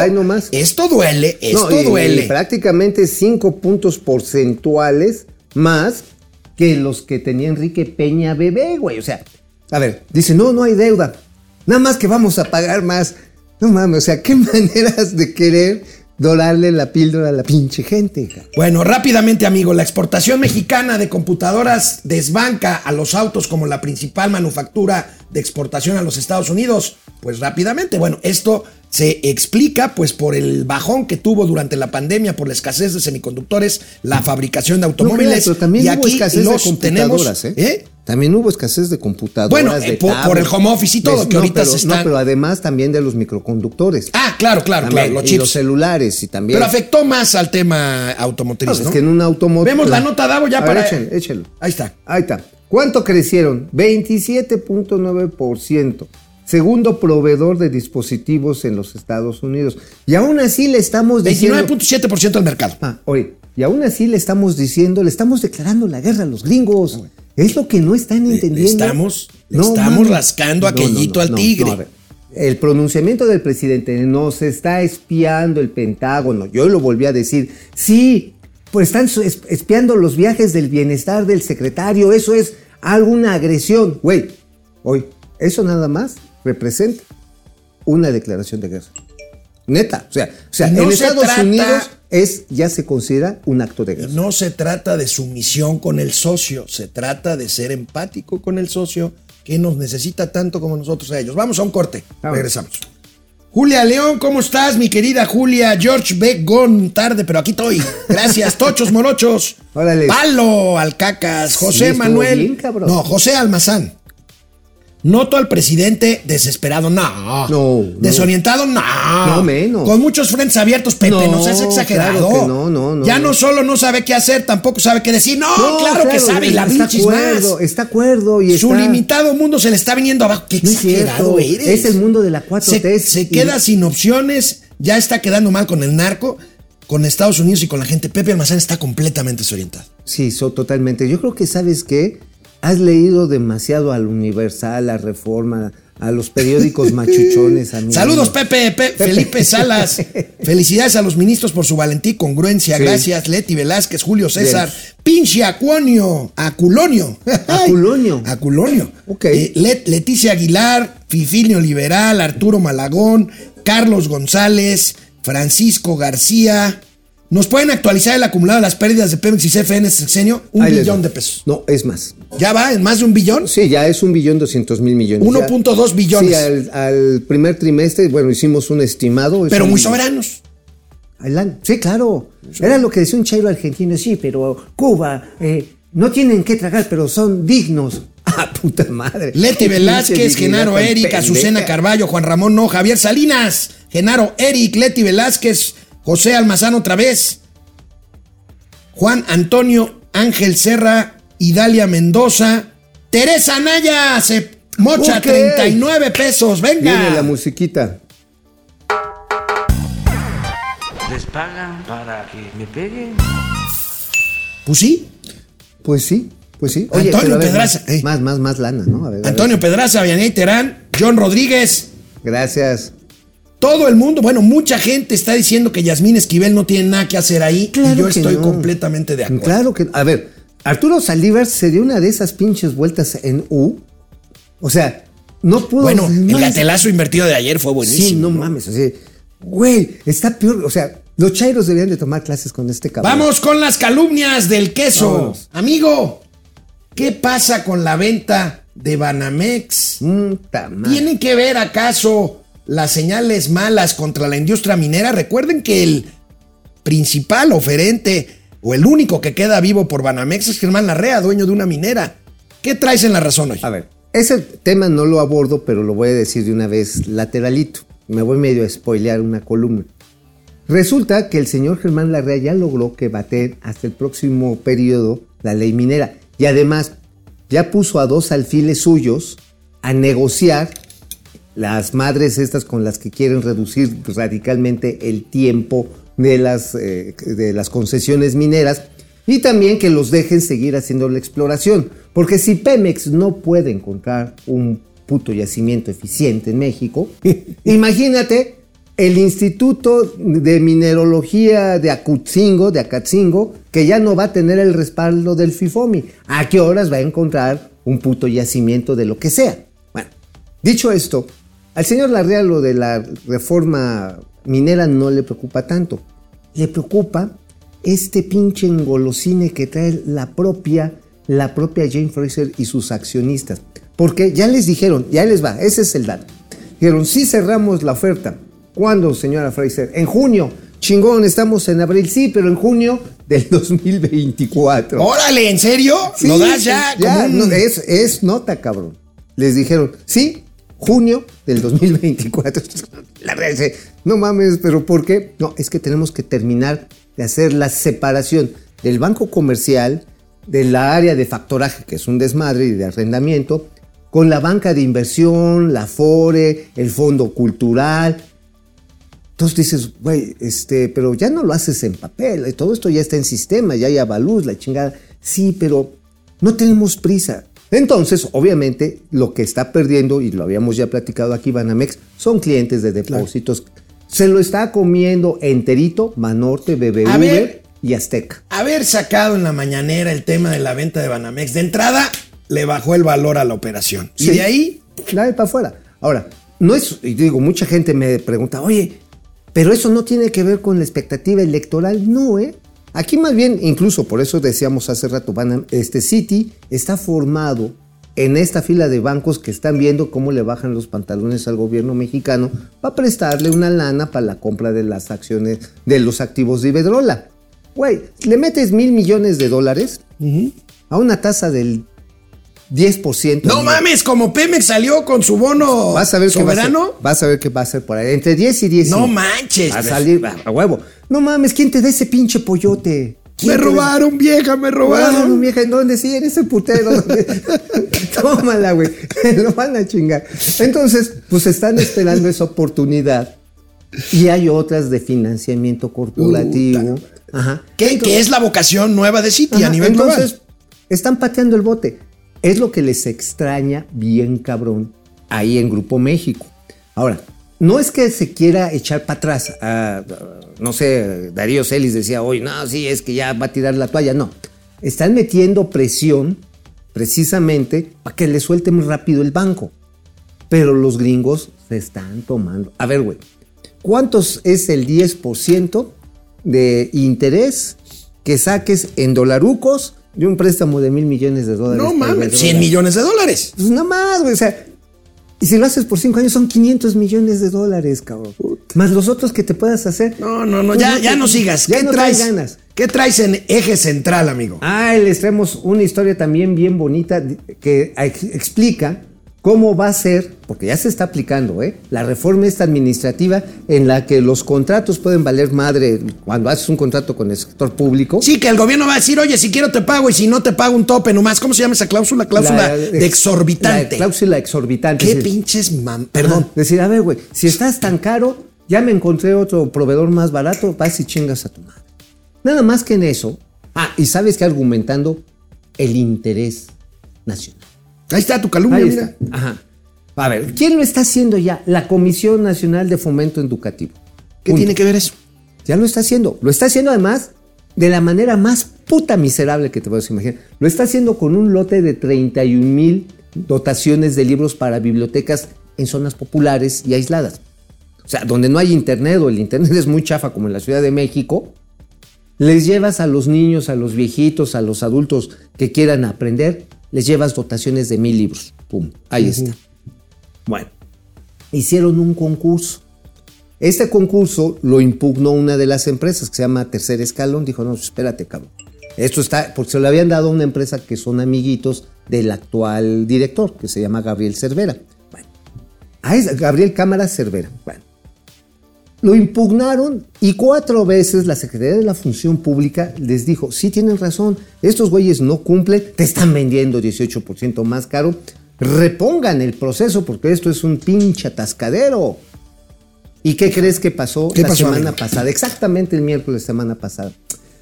esto duele, esto No, y- duele. y prácticamente 5 puntos porcentuales más que los que tenía Enrique Peña Bebé, güey. O sea, a ver, dice, no, no hay deuda. Nada más que vamos a pagar más. No mames, o sea, qué (laughs) maneras de querer dorarle la píldora a la pinche gente. Bueno, rápidamente, amigo, la exportación mexicana de computadoras desbanca a los autos como la principal manufactura de exportación a los Estados Unidos. Pues rápidamente, bueno, esto se explica pues por el bajón que tuvo durante la pandemia por la escasez de semiconductores, la fabricación de No automóviles pero también y hubo aquí escasez de los computadoras, tenemos, ¿eh? También hubo escasez de computadoras. Bueno, de eh, por- el home office y todo, de- que no, ahorita pero, se están- No, pero además también de los microconductores. Ah, claro, claro, También, claro, los y chips. los celulares y también. Pero afectó más al tema automotriz, No, ¿no? Es que en un automóvil. Vemos la nota, Davo, ya A ver, para- échale, échalo. Ahí está. Ahí está. ¿Cuánto crecieron? 27.9%. Segundo proveedor de dispositivos en los Estados Unidos. Y aún así le estamos diciendo. 29.7% del mercado. Ah, oye, y aún así le estamos diciendo, le estamos declarando la guerra a los gringos. Es lo que no están entendiendo. estamos- le estamos rascando aquellito al tigre. a ver. El pronunciamiento del presidente nos está espiando el Pentágono. Yo lo volví a decir. Sí, pues están espiando los viajes del bienestar del secretario. Eso es alguna agresión. Güey, hoy, eso nada más representa una declaración de guerra. Neta, o sea, o sea No en se Estados trata- Unidos es ya se considera un acto de guerra. No se trata de sumisión con el socio, se trata de ser empático con el socio que nos necesita tanto como nosotros a ellos. Vamos a un corte, regresamos. Julia León, ¿cómo estás, mi querida Julia? George Begón, tarde, pero aquí estoy. Gracias, (laughs) tochos morochos. Órale. Palo, Alcacas, José Sí, Manuel. bien, no, José Almazán. Noto al presidente desesperado, no. No. Desorientado, no. No, menos. Con muchos frentes abiertos, Pepe, no, No, seas exagerado. claro no, no, no, ya no solo no sabe qué hacer, tampoco sabe qué decir. No, claro, que sabe, y la está bichis acuerdo, más. Está acuerdo y Su está... limitado mundo se le está viniendo abajo. Qué es exagerado cierto, eres. es el mundo de la 4T. se, se y- queda sin opciones, ya está quedando mal con el narco, con Estados Unidos y con la gente. Pepe Almazán está completamente desorientado. Sí, so, totalmente. Yo creo que, ¿sabes qué? Has leído demasiado al Universal, a Reforma, a los periódicos (laughs) machuchones. amigo. Saludos, Pepe, Pe- Felipe Salas. (laughs) Felicidades a los ministros por su valentía y congruencia. Sí. Gracias, Leti Velázquez, Julio César. Pinche Acuonio. Aculonio. (laughs) Aculonio. Aculonio. Ok. Eh, Let- Leticia Aguilar, Fifilio Liberal, Arturo Malagón, Carlos González, Francisco García. ¿Nos pueden actualizar el acumulado de las pérdidas de Pemex y CFE en este sexenio? Un Ahí billón de pesos. No, es más. ¿Ya va en más de un billón? Sí, ya es un billón doscientos mil millones. 1.2 Ya- billones. Sí, al, al primer trimestre, bueno, hicimos un estimado. es Pero un- muy soberanos. año. Sí, claro. Era lo que decía un chairo argentino, sí, pero Cuba, eh, no tienen que tragar, pero son dignos. (laughs) Ah, puta madre. Leti Velázquez, Genaro Eric. Azucena Carballo, Juan Ramón No, Javier Salinas, Genaro Eric, Leti Velázquez, José Almazán otra vez, Juan Antonio Ángel Serra, Idalia Mendoza, Teresa Naya, se mocha Ok. 39 pesos, Viene la venga. musiquita. Les pagan para que me peguen. Pues sí, Pues sí, pues sí. Antonio ver, Pedraza, Más, eh. más, más, más lana, ¿no? A ver, a ver. Antonio Pedraza, Vianey Terán, John Rodríguez, Gracias. Todo el mundo, bueno, mucha gente está diciendo que Yasmín Esquivel no tiene nada que hacer ahí y yo estoy no. completamente de acuerdo. Claro que. A ver, Arturo Saldívar se dio una de esas pinches vueltas en U. O sea, no pudo. Bueno, el gatelazo invertido de ayer fue buenísimo. Sí, no mames. O sea, güey, está peor. O sea, los chairos deberían de tomar clases con este cabrón. Vamos con las calumnias del queso. Amigo, ¿qué pasa con la venta de Banamex? Madre. ¿Tienen que ver acaso las señales malas contra la industria minera? Recuerden que el principal oferente o el único que queda vivo por Banamex es Germán Larrea, dueño de una minera. ¿Qué traes en la razón hoy? A ver, ese tema no lo abordo, pero lo voy a decir de una vez lateralito. Me voy medio a spoilear una columna. Resulta que el señor Germán Larrea ya logró que baten hasta el próximo periodo la ley minera. Y además, ya puso a dos alfiles suyos a negociar las madres estas con las que quieren reducir radicalmente el tiempo de las, eh, de las concesiones mineras y también que los dejen seguir haciendo la exploración. Porque si Pemex no puede encontrar un puto yacimiento eficiente en México, (laughs) imagínate el Instituto de Minerología de Acutzingo, de Acatzingo, que ya no va a tener el respaldo del FIFOMI. ¿A qué horas va a encontrar un puto yacimiento de lo que sea? Bueno, dicho esto, al señor Larrea lo de la reforma minera no le preocupa tanto. Le preocupa este pinche engolosine que trae la propia, la propia Jane Fraser y sus accionistas. Porque ya les dijeron, ya les va, ese es el dato. Dijeron, sí cerramos la oferta. ¿Cuándo, señora Fraser? En junio. Chingón, estamos en abril, sí, pero en junio del (laughs) 2024. Órale, ¿en serio? Sí, ¿Lo das ya? ya, un- no, es, es nota, cabrón. Les dijeron, sí, junio del 2024. La dice, no mames, pero ¿por qué? No, es que tenemos que terminar de hacer la separación del banco comercial, de la área de factoraje, que es un desmadre y de arrendamiento, con la banca de inversión, la FORE, el fondo cultural. Entonces dices, güey, este, pero ya no lo haces en papel, todo esto ya está en sistema, ya hay avalús, la chingada. Sí, pero no tenemos prisa. Entonces, obviamente, lo que está perdiendo, y lo habíamos ya platicado aquí, Banamex, son clientes de depósitos. Se lo está comiendo enterito Manorte, BBV A ver. y Azteca. Haber sacado en la mañanera el tema de la venta de Banamex, de entrada le bajó el valor a la operación. Y de ahí, La de para afuera. Ahora, no es, y digo, mucha gente me pregunta, oye, pero eso no tiene que ver con la expectativa electoral. No, ¿eh? Aquí más bien, incluso por eso decíamos hace rato, este City está formado en esta fila de bancos que están viendo cómo le bajan los pantalones al gobierno mexicano para prestarle una lana para la compra de las acciones de los activos de Iberdrola. Güey, le metes mil millones de dólares a una tasa del 10%. no mames, como Pemex salió con su bono Vas a ver qué va a soberano. Vas a ver qué va a ser por ahí. Entre 10 y 10. No manches. Va a salir a, a huevo. No mames, ¿quién te da ese pinche pollote? ¿Quién Me da- robaron, vieja, me robaron. Robaron, vieja, ¿en dónde? Sí, en ese putero. (laughs) Tómala, güey. (laughs) Lo van a chingar. Entonces, pues están esperando esa oportunidad. Y hay otras de financiamiento corporativo. Ajá. ¿Qué, que es la vocación nueva de City a nivel Entonces, global? están pateando el bote. Es lo que les extraña bien cabrón ahí en Grupo México. Ahora, no es que se quiera echar para atrás. ah, no sé, Darío Celis decía hoy, no, sí, es que ya va a tirar la toalla. No, están metiendo presión precisamente para que le suelten rápido el banco. Pero los gringos se están tomando. A ver, güey, ¿cuántos es el 10% de interés que saques en dolarucos de un préstamo de mil millones de dólares? No mames, Iberdrola? 100 millones de dólares. Pues nada más, güey. O sea, y si lo haces por cinco años son 500 millones de dólares, cabrón. Más los otros que te puedas hacer. No, no, no, ya, ya no sigas. Ya ¿Qué no traes? ganas. ¿Qué traes en eje central, amigo? Ah, les traemos una historia también bien bonita que ex- explica cómo va a ser, porque ya se está aplicando, ¿eh? la reforma esta administrativa en la que los contratos pueden valer madre cuando haces un contrato con el sector público. Sí, que el gobierno va a decir, oye, si quiero te pago y si no te pago un tope nomás. ¿Cómo se llama esa cláusula? Cláusula La- de exorbitante. La cláusula exorbitante. ¿Qué decir, pinches mam... Perdón. Decir, a ver, güey, si estás tan caro, ya me encontré otro proveedor más barato, vas y chingas a tu madre. Nada más que en eso. Ah, y sabes que argumentando el interés nacional. Ahí está tu calumnia, Ahí mira. está. Ajá. A ver, ¿quién lo está haciendo ya? La Comisión Nacional de Fomento Educativo. ¿Qué Punto. tiene que ver eso? Ya lo está haciendo. Lo está haciendo además de la manera más puta miserable que te puedes imaginar. Lo está haciendo con un lote de 31 mil dotaciones de libros para bibliotecas en zonas populares y aisladas. O sea, donde no hay internet o el internet (laughs) es muy chafa como en la Ciudad de México, les llevas a los niños, a los viejitos, a los adultos que quieran aprender, les llevas dotaciones de mil libros. Pum, ahí está. Bueno, hicieron un concurso. Este concurso lo impugnó una de las empresas que se llama Tercer Escalón. Dijo, no, espérate, cabrón. Esto está, porque se lo habían dado a una empresa que son amiguitos del actual director, que se llama Gabriel Cervera. Bueno, a Gabriel Cámara Cervera. Bueno, lo impugnaron y cuatro veces la Secretaría de la Función Pública les dijo, sí tienen razón, estos güeyes no cumplen, te están vendiendo 18% más caro, repongan el proceso porque esto es un pinche atascadero. ¿Y qué crees que pasó ¿Qué la pasó, semana amigo? pasada? Exactamente el miércoles semana pasada.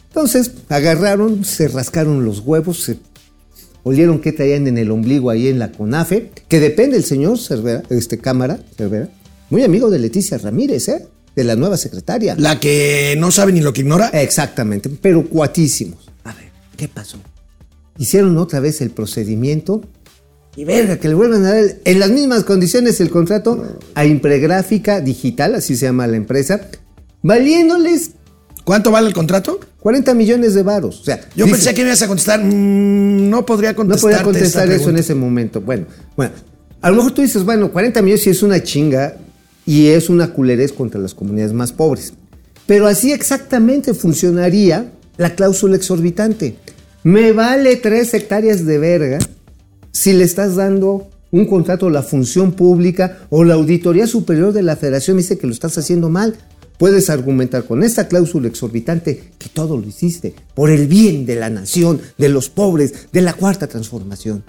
Entonces agarraron, se rascaron los huevos, se olieron qué traían en el ombligo ahí en la CONAFE, que depende el señor Cervera, este Cámara, Cervera, muy amigo de Leticia Ramírez, ¿eh? De la nueva secretaria. La que no sabe ni lo que ignora. Exactamente, pero cuatísimos. A ver, ¿qué pasó? Hicieron otra vez el procedimiento y verga, que le vuelvan a dar en las mismas condiciones el contrato a Impregráfica Digital, así se llama la empresa, valiéndoles ¿Cuánto vale el contrato? 40 millones de varos. O sea, Yo dice- pensé que me ibas a contestar. mm, no podría no contestar. podía contestar eso en ese momento. Bueno, bueno, a lo mejor tú dices, bueno, 40 millones sí es una chinga y es una culerez contra las comunidades más pobres. Pero así exactamente funcionaría la cláusula exorbitante. Me vale tres hectáreas de verga si le estás dando un contrato a la función pública o la Auditoría Superior de la Federación dice que lo estás haciendo mal. Puedes argumentar con esta cláusula exorbitante que todo lo hiciste por el bien de la nación, de los pobres, de la cuarta transformación.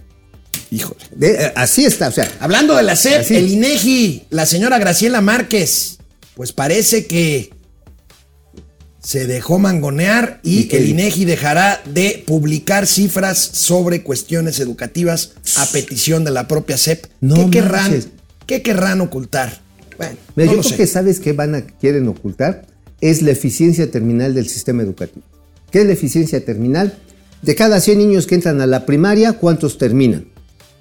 Híjole. De- eh, así está, o sea, Hablando de la SEP, el INEGI, la señora Graciela Márquez, pues parece que se dejó mangonear y, ¿Y qué el? INEGI dejará de publicar cifras sobre cuestiones educativas a petición de la propia SEP. No ¿Qué, querrán. ¿Qué querrán ocultar? Bueno, Mira, no yo lo creo sé. que sabes qué van a quieren ocultar es la eficiencia terminal del sistema educativo. ¿Qué es la eficiencia terminal? De cada 100 niños que entran a la primaria, ¿cuántos terminan?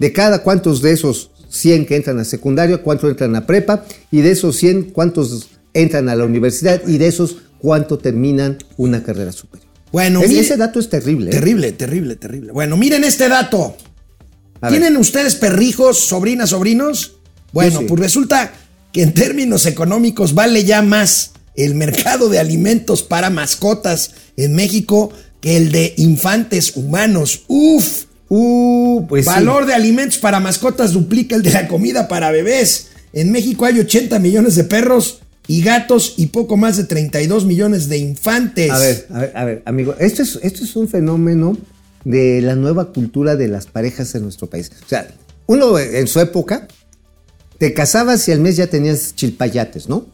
De cada cuántos de esos 100 que entran a secundaria, cuántos entran a prepa y de esos 100 cuántos entran a la universidad y de esos cuánto terminan una carrera superior. Bueno, Es- mire- ese dato es terrible. ¿eh? Terrible, terrible, terrible. Bueno, miren este dato. A ver. ¿Tienen ustedes perrijos, sobrinas, sobrinos? Bueno, sí. pues resulta que en términos económicos vale ya más el mercado de alimentos para mascotas en México que el de infantes humanos. Uf, Uh, pues sí. valor de alimentos para mascotas duplica el de la comida para bebés. En México hay 80 millones de perros y gatos y poco más de 32 millones de infantes. A ver, a ver, a ver, amigo, esto es, esto es un fenómeno de la nueva cultura de las parejas en nuestro país. O sea, uno en su época te casabas y al mes ya tenías chilpayates, ¿no?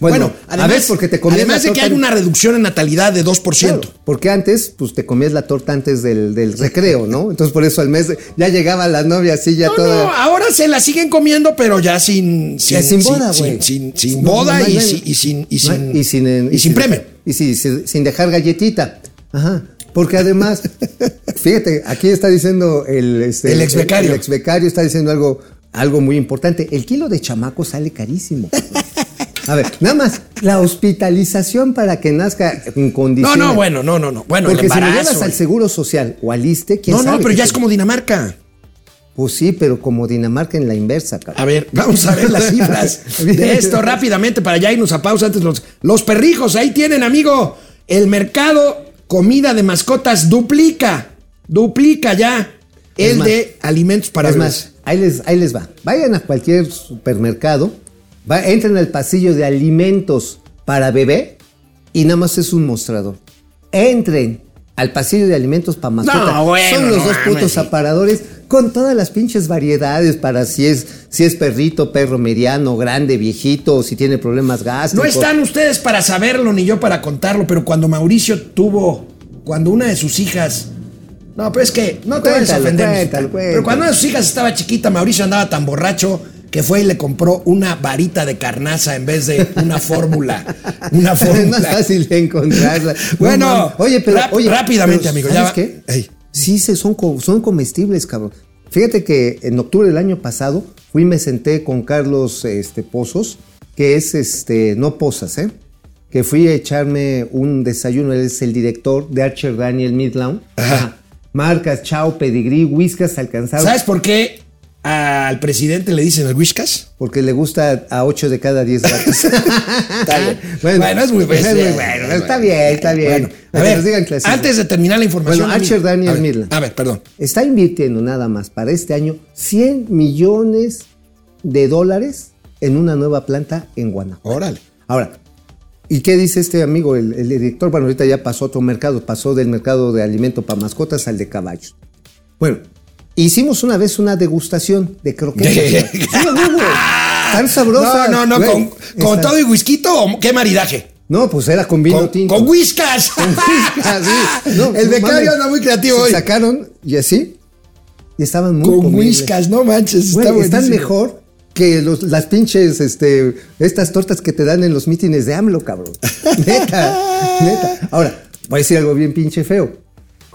Bueno, a ver, porque te comías además de que hay una reducción en natalidad de 2%. Claro, porque antes, pues te comías la torta antes del, del recreo, ¿no? Entonces por eso al mes ya llegaba la novia así ya No, toda. no, ahora se la siguen comiendo, pero ya sin, Ya sin boda, güey. sin, boda no, y, sin, y sin y sin y sin, y sin premio. Y sin, sin dejar galletita. Ajá. Porque además, (laughs) fíjate, aquí está diciendo el, este, El exbecario. El, exbecario está diciendo algo, algo muy importante. El kilo de chamaco sale carísimo. A ver, nada más, la hospitalización para que nazca en No, condiciones. no, bueno, no, no, no. Bueno, Porque el si lo llevas al seguro social o al ISTE, ¿quién no, no, sabe pero qué ya es como Dinamarca. Pues sí, pero como Dinamarca en la inversa, cabrón. A ver, vamos a ver las (laughs) cifras de esto rápidamente para ya irnos a pausa antes los, los perrijos. Ahí tienen, amigo. El mercado comida de mascotas duplica, duplica ya el más, de alimentos para es más, ahí les, ahí les va. Vayan a cualquier supermercado, va- entren al pasillo de alimentos para bebé y nada más es un mostrador. Entren al pasillo de alimentos para mascota. No, bueno, Son los no dos putos aparadores con todas las pinches variedades para si es, si es perrito, perro mediano, grande, viejito, o si tiene problemas No gástricos. están ustedes para saberlo ni yo para contarlo, pero cuando Mauricio tuvo, cuando una de sus hijas, no, pero es que no te vayas a Cuéntalo, ofender. cuéntalo, cuéntalo. Pero cuando una de sus hijas estaba chiquita, Mauricio andaba tan borracho que fue y le compró una varita de carnaza en vez de una (laughs) fórmula. Una es más fórmula. fácil de encontrarla. (laughs) Bueno, No oye, pero oye, rápidamente, pero, amigo, ya ¿sabes va- qué? Sí, se son, son comestibles, cabrón. Fíjate que en octubre del año pasado fui y me senté con Carlos este, Pozos, que es este, no Pozas, ¿eh? Que fui a echarme un desayuno. Él es el director de Archer Daniel Midland. Ajá. Marcas, Chao, Pedigrí, Whiskas alcanzaron. ¿Sabes por qué al presidente le dicen el Whiskas? Porque le gusta a 8 de cada 10 gatos. (laughs) Está bien. Bueno, Bueno, es muy es bueno. muy bueno. Está bien, está bien. Bueno, a ver, digan antes de terminar la información. Bueno, Archer Daniel a ver, Midland. A ver, perdón. Está invirtiendo nada más para este año 100 millones de dólares en una nueva planta en Guanajuato. Órale. Ahora, ¿y qué dice este amigo, el, el director? Bueno, ahorita ya pasó a otro mercado, pasó del mercado de alimento para mascotas al de caballos. Bueno, hicimos una vez una degustación de croquetas. sí, amigo. (laughs) Tan sabrosas. No, no, no, güey. con, todo y whisky o qué maridaje. No, pues era con vino Con, tinto. con whiskas. (laughs) Con whiskas, sí. No, el becario anda muy creativo Se hoy. sacaron y así. Y estaban muy Con whiskas, no manches. Güey, está están mejor que los- las pinches, este, estas tortas que te dan en los mítines de AMLO, cabrón. (laughs) neta, neta. Ahora, voy a decir algo bien pinche feo.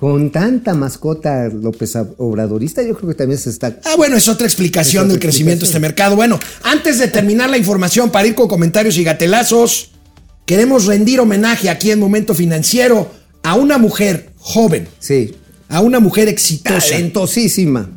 Con tanta mascota López Obradorista, yo creo que también se está. Ah, bueno, es otra explicación Es otra del crecimiento de este mercado. Bueno, antes de terminar la información para ir con comentarios y gatelazos, queremos rendir homenaje aquí en Momento Financiero a una mujer joven, Sí. a una mujer exitosa. Talentosísima.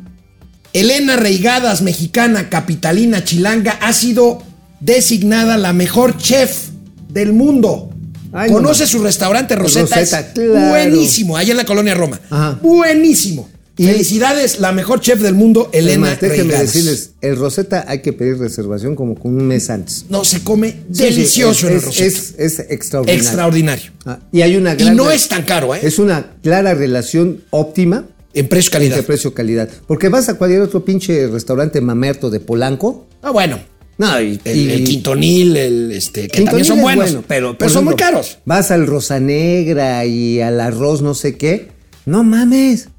Elena Reigadas, mexicana, capitalina, chilanga, ha sido designada la mejor chef del mundo. Ay, Conoce su restaurante Rosetta. Rosetta, es claro. Buenísimo, allá en la colonia Roma. Ajá. Buenísimo. Y- Felicidades, la mejor chef del mundo, Elena déjenme decirles, el Rosetta hay que pedir reservación como con un mes antes. No, se come Sí, sí, delicioso es, en el Rosetta. es- es extraordinario. Extraordinario. Ah, y hay una Y gran no es tan caro, ¿eh? Es una clara relación óptima En precio-calidad. de precio-calidad. Porque vas a cualquier otro pinche restaurante mamerto de Polanco. Ah, bueno. No, y, El, y- el quintonil, el, este, que Quintonil también son buenos. bueno, pero por son muy caros. Vas al Rosa Negra y al arroz no sé qué. No mames.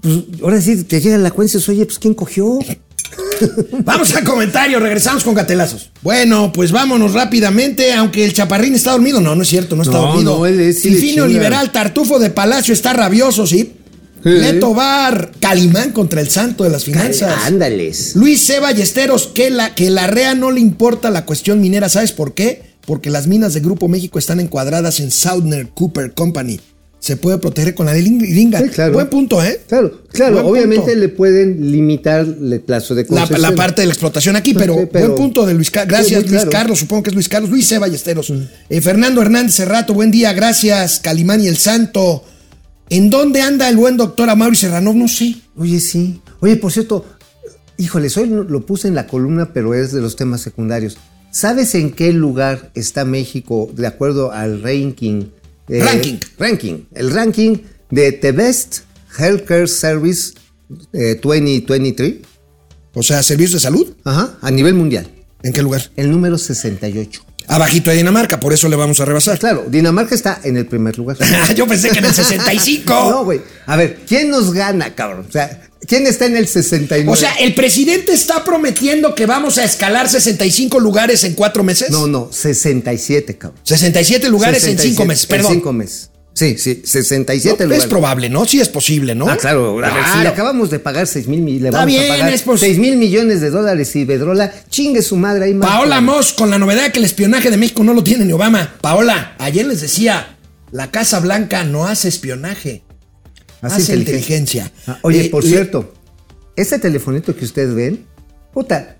Pues ahora sí te llega la cuenta y dices, oye, pues ¿quién cogió? (laughs) Vamos al comentario, regresamos con gatelazos. Bueno, pues vámonos rápidamente, aunque el chaparrín está dormido. No, no es cierto, no está No, dormido. no, él es- sí Silfinio chinga. Liberal, Tartufo de Palacio está rabioso, ¿sí? Neto Bar, Calimán contra el santo de las finanzas. Ándales. Luis C. Ballesteros, que la, que la REA no le importa la cuestión minera. ¿Sabes por qué? Porque las minas de Grupo México están encuadradas en Southern Cooper Company. Se puede proteger con la gringa. Sí, claro. Buen punto, ¿eh? Claro, claro, Buen obviamente punto. le pueden limitar el plazo de La, concesión. la parte de la explotación aquí, pero, Sí, pero- buen punto de Luis Carlos. Gracias, Sí, Luis claro. Carlos. Supongo que es Luis Carlos. Luis C. Ballesteros. Eh, Fernando Hernández Cerrato, buen día. Gracias, Calimán y el Santo. ¿En dónde anda el buen doctor Amaury Serrano? No sé. Oye, sí. Oye, por cierto, híjoles, hoy lo lo puse en la columna, pero es de los temas secundarios. ¿Sabes en qué lugar está México de acuerdo al ranking? eh, Ranking. Ranking. El ranking de The Best Healthcare Service eh, 2023. O sea, servicios de salud. Ajá, a nivel mundial. ¿En qué lugar? El número 68. Abajito de Dinamarca, por eso le vamos a rebasar. Claro, Dinamarca está en el primer lugar. (laughs) Yo pensé que en el 65. (laughs) No, güey. A ver, ¿quién nos gana, cabrón? O sea, ¿quién está en el 69? O sea, el presidente está prometiendo que vamos a escalar 65 lugares en cuatro meses. No, no, 67, cabrón. 67 lugares en 67, cinco meses, en perdón. cinco meses. Sí, sí, 67 No, es probable, ¿no? Sí es posible, ¿no? Ah, claro. A ver, si Claro. le acabamos de pagar 6 mil, mi- le Está bien, a pagar es pos- 6 mil millones de dólares y Bedrola, chingue su madre ahí más. Paola Moss, con la novedad que el espionaje de México no lo tiene ni Obama. Paola, ayer les decía, la Casa Blanca no hace espionaje, Hace hace, inteligencia. Ah, oye, Eh, por le- cierto, ese telefonito que ustedes ven, puta,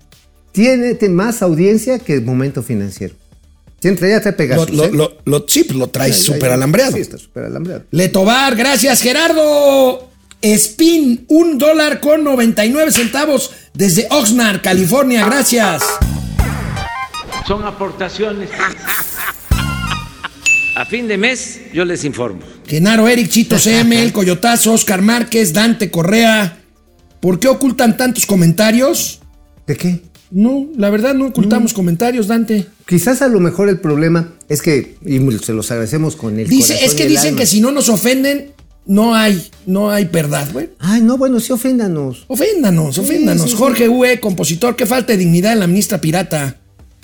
tiene más audiencia que el momento financiero. Tiene, ya trae Lo, Pegasus. lo, ¿eh? lo, lo- sí, pues lo ya, súper alambreado. Sí, está súper alambreado. Letobar, gracias Gerardo. Spin, un dólar con 99 centavos desde Oxnard, California, gracias. Son aportaciones. A fin de mes yo les informo. Genaro Eric, Chito CM, El Coyotazo, Oscar Márquez, Dante Correa. ¿Por qué ocultan tantos comentarios? ¿De qué? No, la verdad no ocultamos comentarios, Dante. Quizás a lo mejor el problema es que, y se los agradecemos con el Dice, corazón es que y el dicen alma. que si no nos ofenden, no hay, no hay verdad, güey. Ay, no, bueno, sí, oféndanos. Oféndanos, oféndanos. sí, sí. Jorge UE, compositor, qué falta de dignidad en la ministra pirata.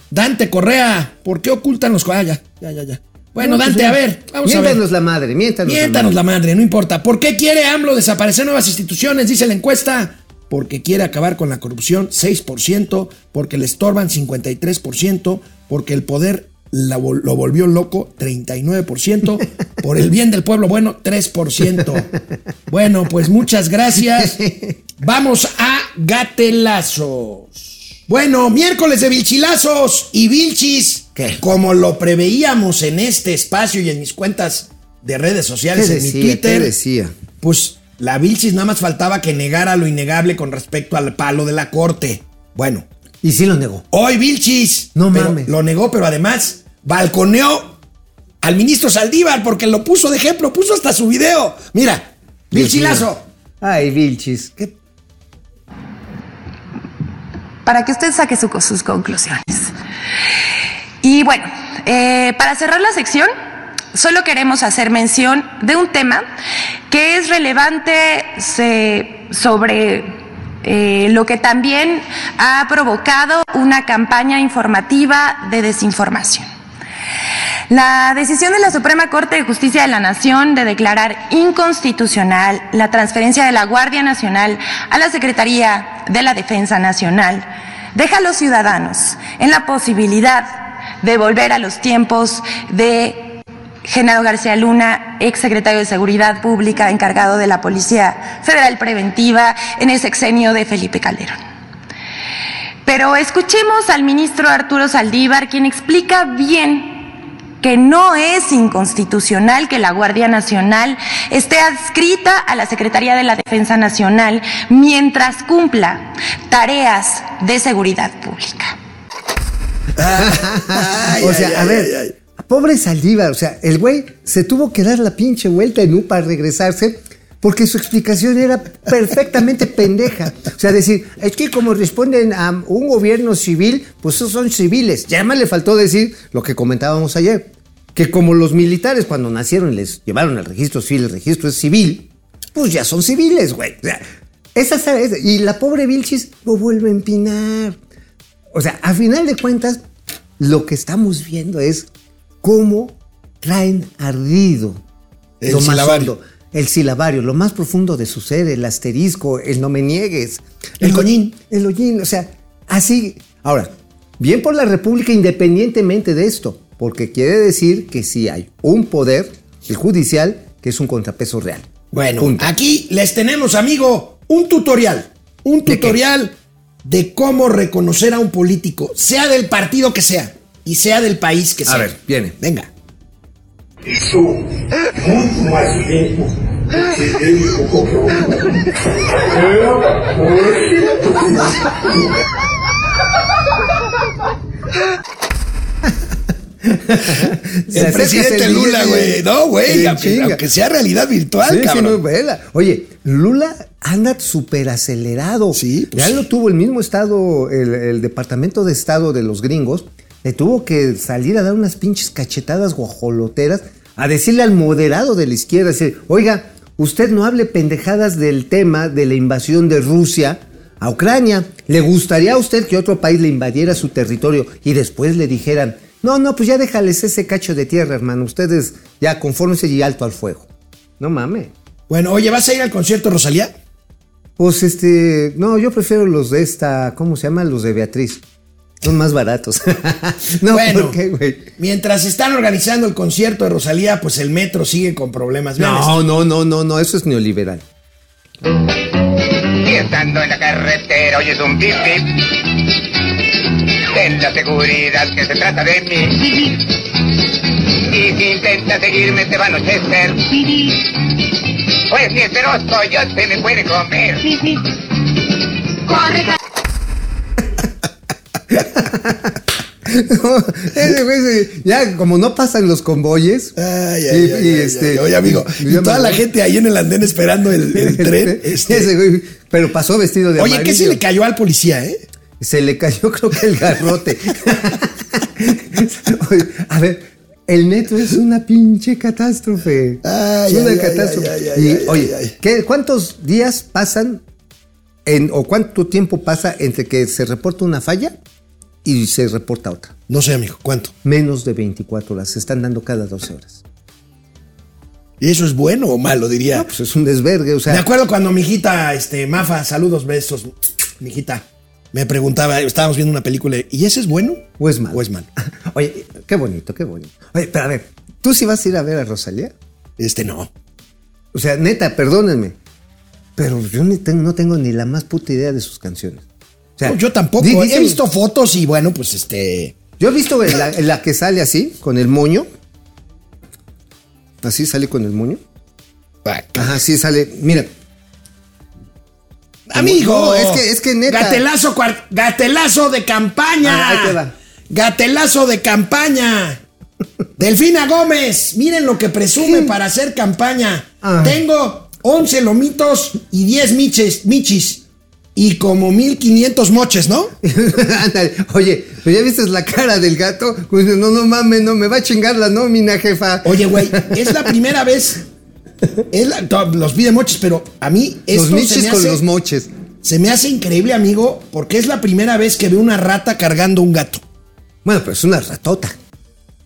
Dante Correa, ¿por qué ocultan los... Ah, ya, ya, ya, ya. Bueno, No, pues Dante, a ver, vamos a ver. Miéntanos la madre, miéntanos, Miéntanos la la madre, no importa. ¿Por qué quiere AMLO desaparecer nuevas instituciones? Dice la encuesta. Porque quiere acabar con la corrupción, 6%, porque le estorban 53%, porque el poder la lo volvió loco, 39%, (laughs) por el bien del pueblo, bueno, 3%. Bueno, pues muchas gracias. Vamos a gatelazos. Bueno, miércoles de vilchilazos y vilchis, como lo preveíamos en este espacio y en mis cuentas de redes sociales, ¿Qué en mi decía? Twitter. ¿Qué decía? Pues la Vilchis nada más faltaba que negara lo innegable con respecto al palo de la corte. Bueno. Y sí lo negó. Hoy Vilchis. No pero mames. Lo negó, pero además balconeó al ministro Saldívar porque lo puso de ejemplo, puso hasta su video. Mira, Vilchilazo. Ay, Vilchis. ¿qué? para que usted saque su- sus conclusiones. Y bueno, eh, para cerrar la sección, solo queremos hacer mención de un tema que es relevante sobre eh, lo que también ha provocado una campaña informativa de desinformación. La decisión de la Suprema Corte de Justicia de la Nación de declarar inconstitucional la transferencia de la Guardia Nacional a la Secretaría de la Defensa Nacional deja a los ciudadanos en la posibilidad de volver a los tiempos de Genaro García Luna, ex secretario de Seguridad Pública, encargado de la Policía Federal Preventiva en el sexenio de Felipe Calderón. Pero escuchemos al ministro Arturo Saldívar, quien explica bien que no es inconstitucional que la Guardia Nacional esté adscrita a la Secretaría de la Defensa Nacional mientras cumpla tareas de seguridad pública. (laughs) o sea, a ver, pobre Saldívar, o sea, el güey se tuvo que dar la pinche vuelta en U para regresarse porque su explicación era perfectamente (laughs) pendeja. O sea, decir, es que como responden a un gobierno civil, pues esos son civiles. Ya más le faltó decir lo que comentábamos ayer, que como los militares cuando nacieron les llevaron al registro civil, el registro es civil, pues ya son civiles, güey. O sea, esa, esa- y la pobre Vilchis lo vuelve a empinar. O sea, a final de cuentas, lo que estamos viendo es cómo traen ardido El lo más silabario. hondo, el silabario, lo más profundo de su ser, el asterisco, el no me niegues. El coñín. El hollín, o sea, así. Ahora, bien por la República independientemente de esto, porque quiere decir que sí hay un poder, el judicial, que es un contrapeso real. Bueno, Punto. aquí les tenemos, amigo, un tutorial. Un tutorial de cómo reconocer a un político, sea del partido que sea y sea del país que sea. A ver, viene. Venga. Outro. (laughs) El presidente Lula, güey. No, güey, aunque, aunque sea realidad virtual, Sí, sí, cabrón. no, vela. Oye, Lula anda súper acelerado. Sí, pues ya sí. lo tuvo el mismo estado, el, el Departamento de Estado de los gringos, le tuvo que salir a dar unas pinches cachetadas guajoloteras, a decirle al moderado de la izquierda, decir, oiga, usted no hable pendejadas del tema de la invasión de Rusia a Ucrania. ¿Le gustaría a usted que otro país le invadiera su territorio y después le dijeran No, no, pues ya déjales ese cacho de tierra, hermano. Ustedes ya confórmense y alto al fuego. No mames. Bueno, oye, ¿vas a ir al concierto, Rosalía? Pues este, no, yo prefiero los de esta, ¿cómo se llama? Los de Beatriz. Son más baratos. (laughs) no, bueno, ¿por qué, güey? mientras están organizando el concierto de Rosalía, pues el metro sigue con problemas. Vean No, no, no, no, no, eso es neoliberal. Y estando en la carretera oyes un pip pip. Ten la seguridad que se trata de mí. Y si intenta seguirme te va a anochecer. Pues si esperoso yo se me puede comer. Corre, No, (laughs) ese güey se- ya como no pasan los convoyes. Ay, y- ay, y, ay, ay, este, ay. Oye, amigo, y- toda la gente ahí en el andén esperando el, el (laughs) tren. este. Ese güey, pero pasó vestido de Oye, ¿qué amarillo. se le cayó al policía, eh? Se le cayó, (laughs) creo que el garrote. Oye, a ver, el metro es una pinche catástrofe. Ay, es una ay, ay, catástrofe. ay, ay, y, ay, oye, ay, ay. ¿qué- ¿cuántos días pasan en, o cuánto tiempo pasa entre que se reporta una falla y se reporta otra? No sé, amigo, ¿cuánto? Menos de 24 horas. Se están dando cada 12 horas. ¿Y eso es bueno o malo, diría? No, pues es un desvergue, o sea. Me acuerdo cuando mi hijita, este, Mafa, saludos, besos, mi hijita, me preguntaba, estábamos viendo una película, ¿y ese es bueno ¿O es malo? o es malo? (laughs) Oye, qué bonito, qué bonito. Oye, pero a ver, ¿tú sí vas a ir a ver a Rosalía? Este no. O sea, neta, perdónenme. Pero yo ni tengo- no tengo ni la más puta idea de sus canciones. O sea, No, yo tampoco. di- He visto fotos y bueno, pues este. Yo he visto en la, en la que sale así, con el moño. Así sale con el moño. Ajá, sí sale. Mira. Amigo, No, es que, es que neta. Gatelazo, gatelazo de campaña. Ahí te va. Gatelazo de campaña. (laughs) Delfina Gómez, miren lo que presume para hacer campaña. Ah. Tengo 11 lomitos y 10 miches, michis. Y como 1500 moches, ¿no? (laughs) Ándale. Oye, ¿pero ya viste la cara del gato? Pues, no, no mames, no, me va a chingar la nómina, jefa. Oye, güey, (laughs) es la primera vez. es la- los pide moches, pero a mí esto Los se me con los moches. Se me hace increíble, amigo, porque es la primera vez que veo una rata cargando un gato. Bueno, pero es una ratota.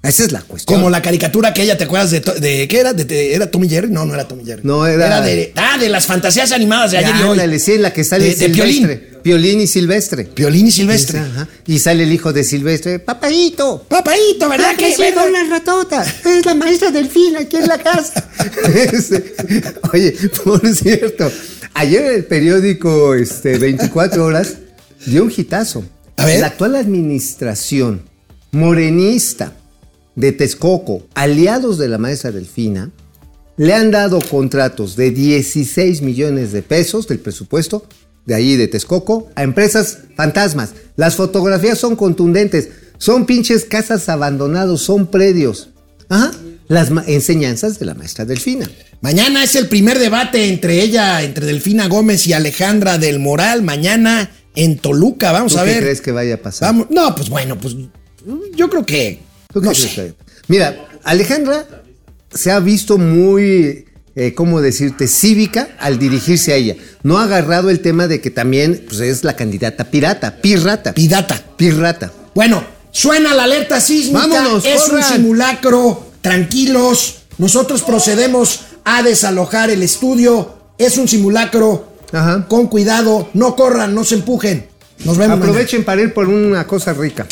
Esa es la cuestión. Como la caricatura que ella, ¿te acuerdas de, de qué era? De, de- ¿Era Tommy Jerry? No, no era Tommy Jerry. No, era- de, ah, de las fantasías animadas de ayer y hoy. ándale, sí, la que sale De- Silvestre. Piolín. Piolín y Silvestre. Piolín y Silvestre. Ajá. Y sale el hijo de Silvestre. Papaito. Papaito, ¿verdad? que que una ratota. Es la maestra Delfina aquí en la casa. (laughs) Este, oye, por cierto, ayer el periódico este, 24 horas dio un hitazo. A ver. La actual administración morenista de Texcoco, aliados de la maestra Delfina, le han dado contratos de 16 millones de pesos del presupuesto de ahí de Texcoco a empresas fantasmas. Las fotografías son contundentes, son pinches casas abandonados, son predios. Ajá. Las enseñanzas de la maestra Delfina. Mañana es el primer debate entre ella, entre Delfina Gómez y Alejandra del Moral. Mañana en Toluca, vamos ¿Tú a qué ver. crees que vaya a pasar? Vamos, no, pues bueno, pues yo creo que. ¿Tú qué No crees sé. que vaya? Mira, Alejandra se ha visto muy, eh, ¿cómo decirte?, cívica al dirigirse a ella. No ha agarrado el tema de que también pues, es la candidata pirata, pirata. Pidata. Pirata. Bueno, suena la alerta sísmica. Vámonos, es un simulacro. Tranquilos. Nosotros procedemos a desalojar el estudio. Es un simulacro. Ajá. Con cuidado. No corran, no se empujen. Nos vemos. mañana. Aprovechen para ir por una cosa rica.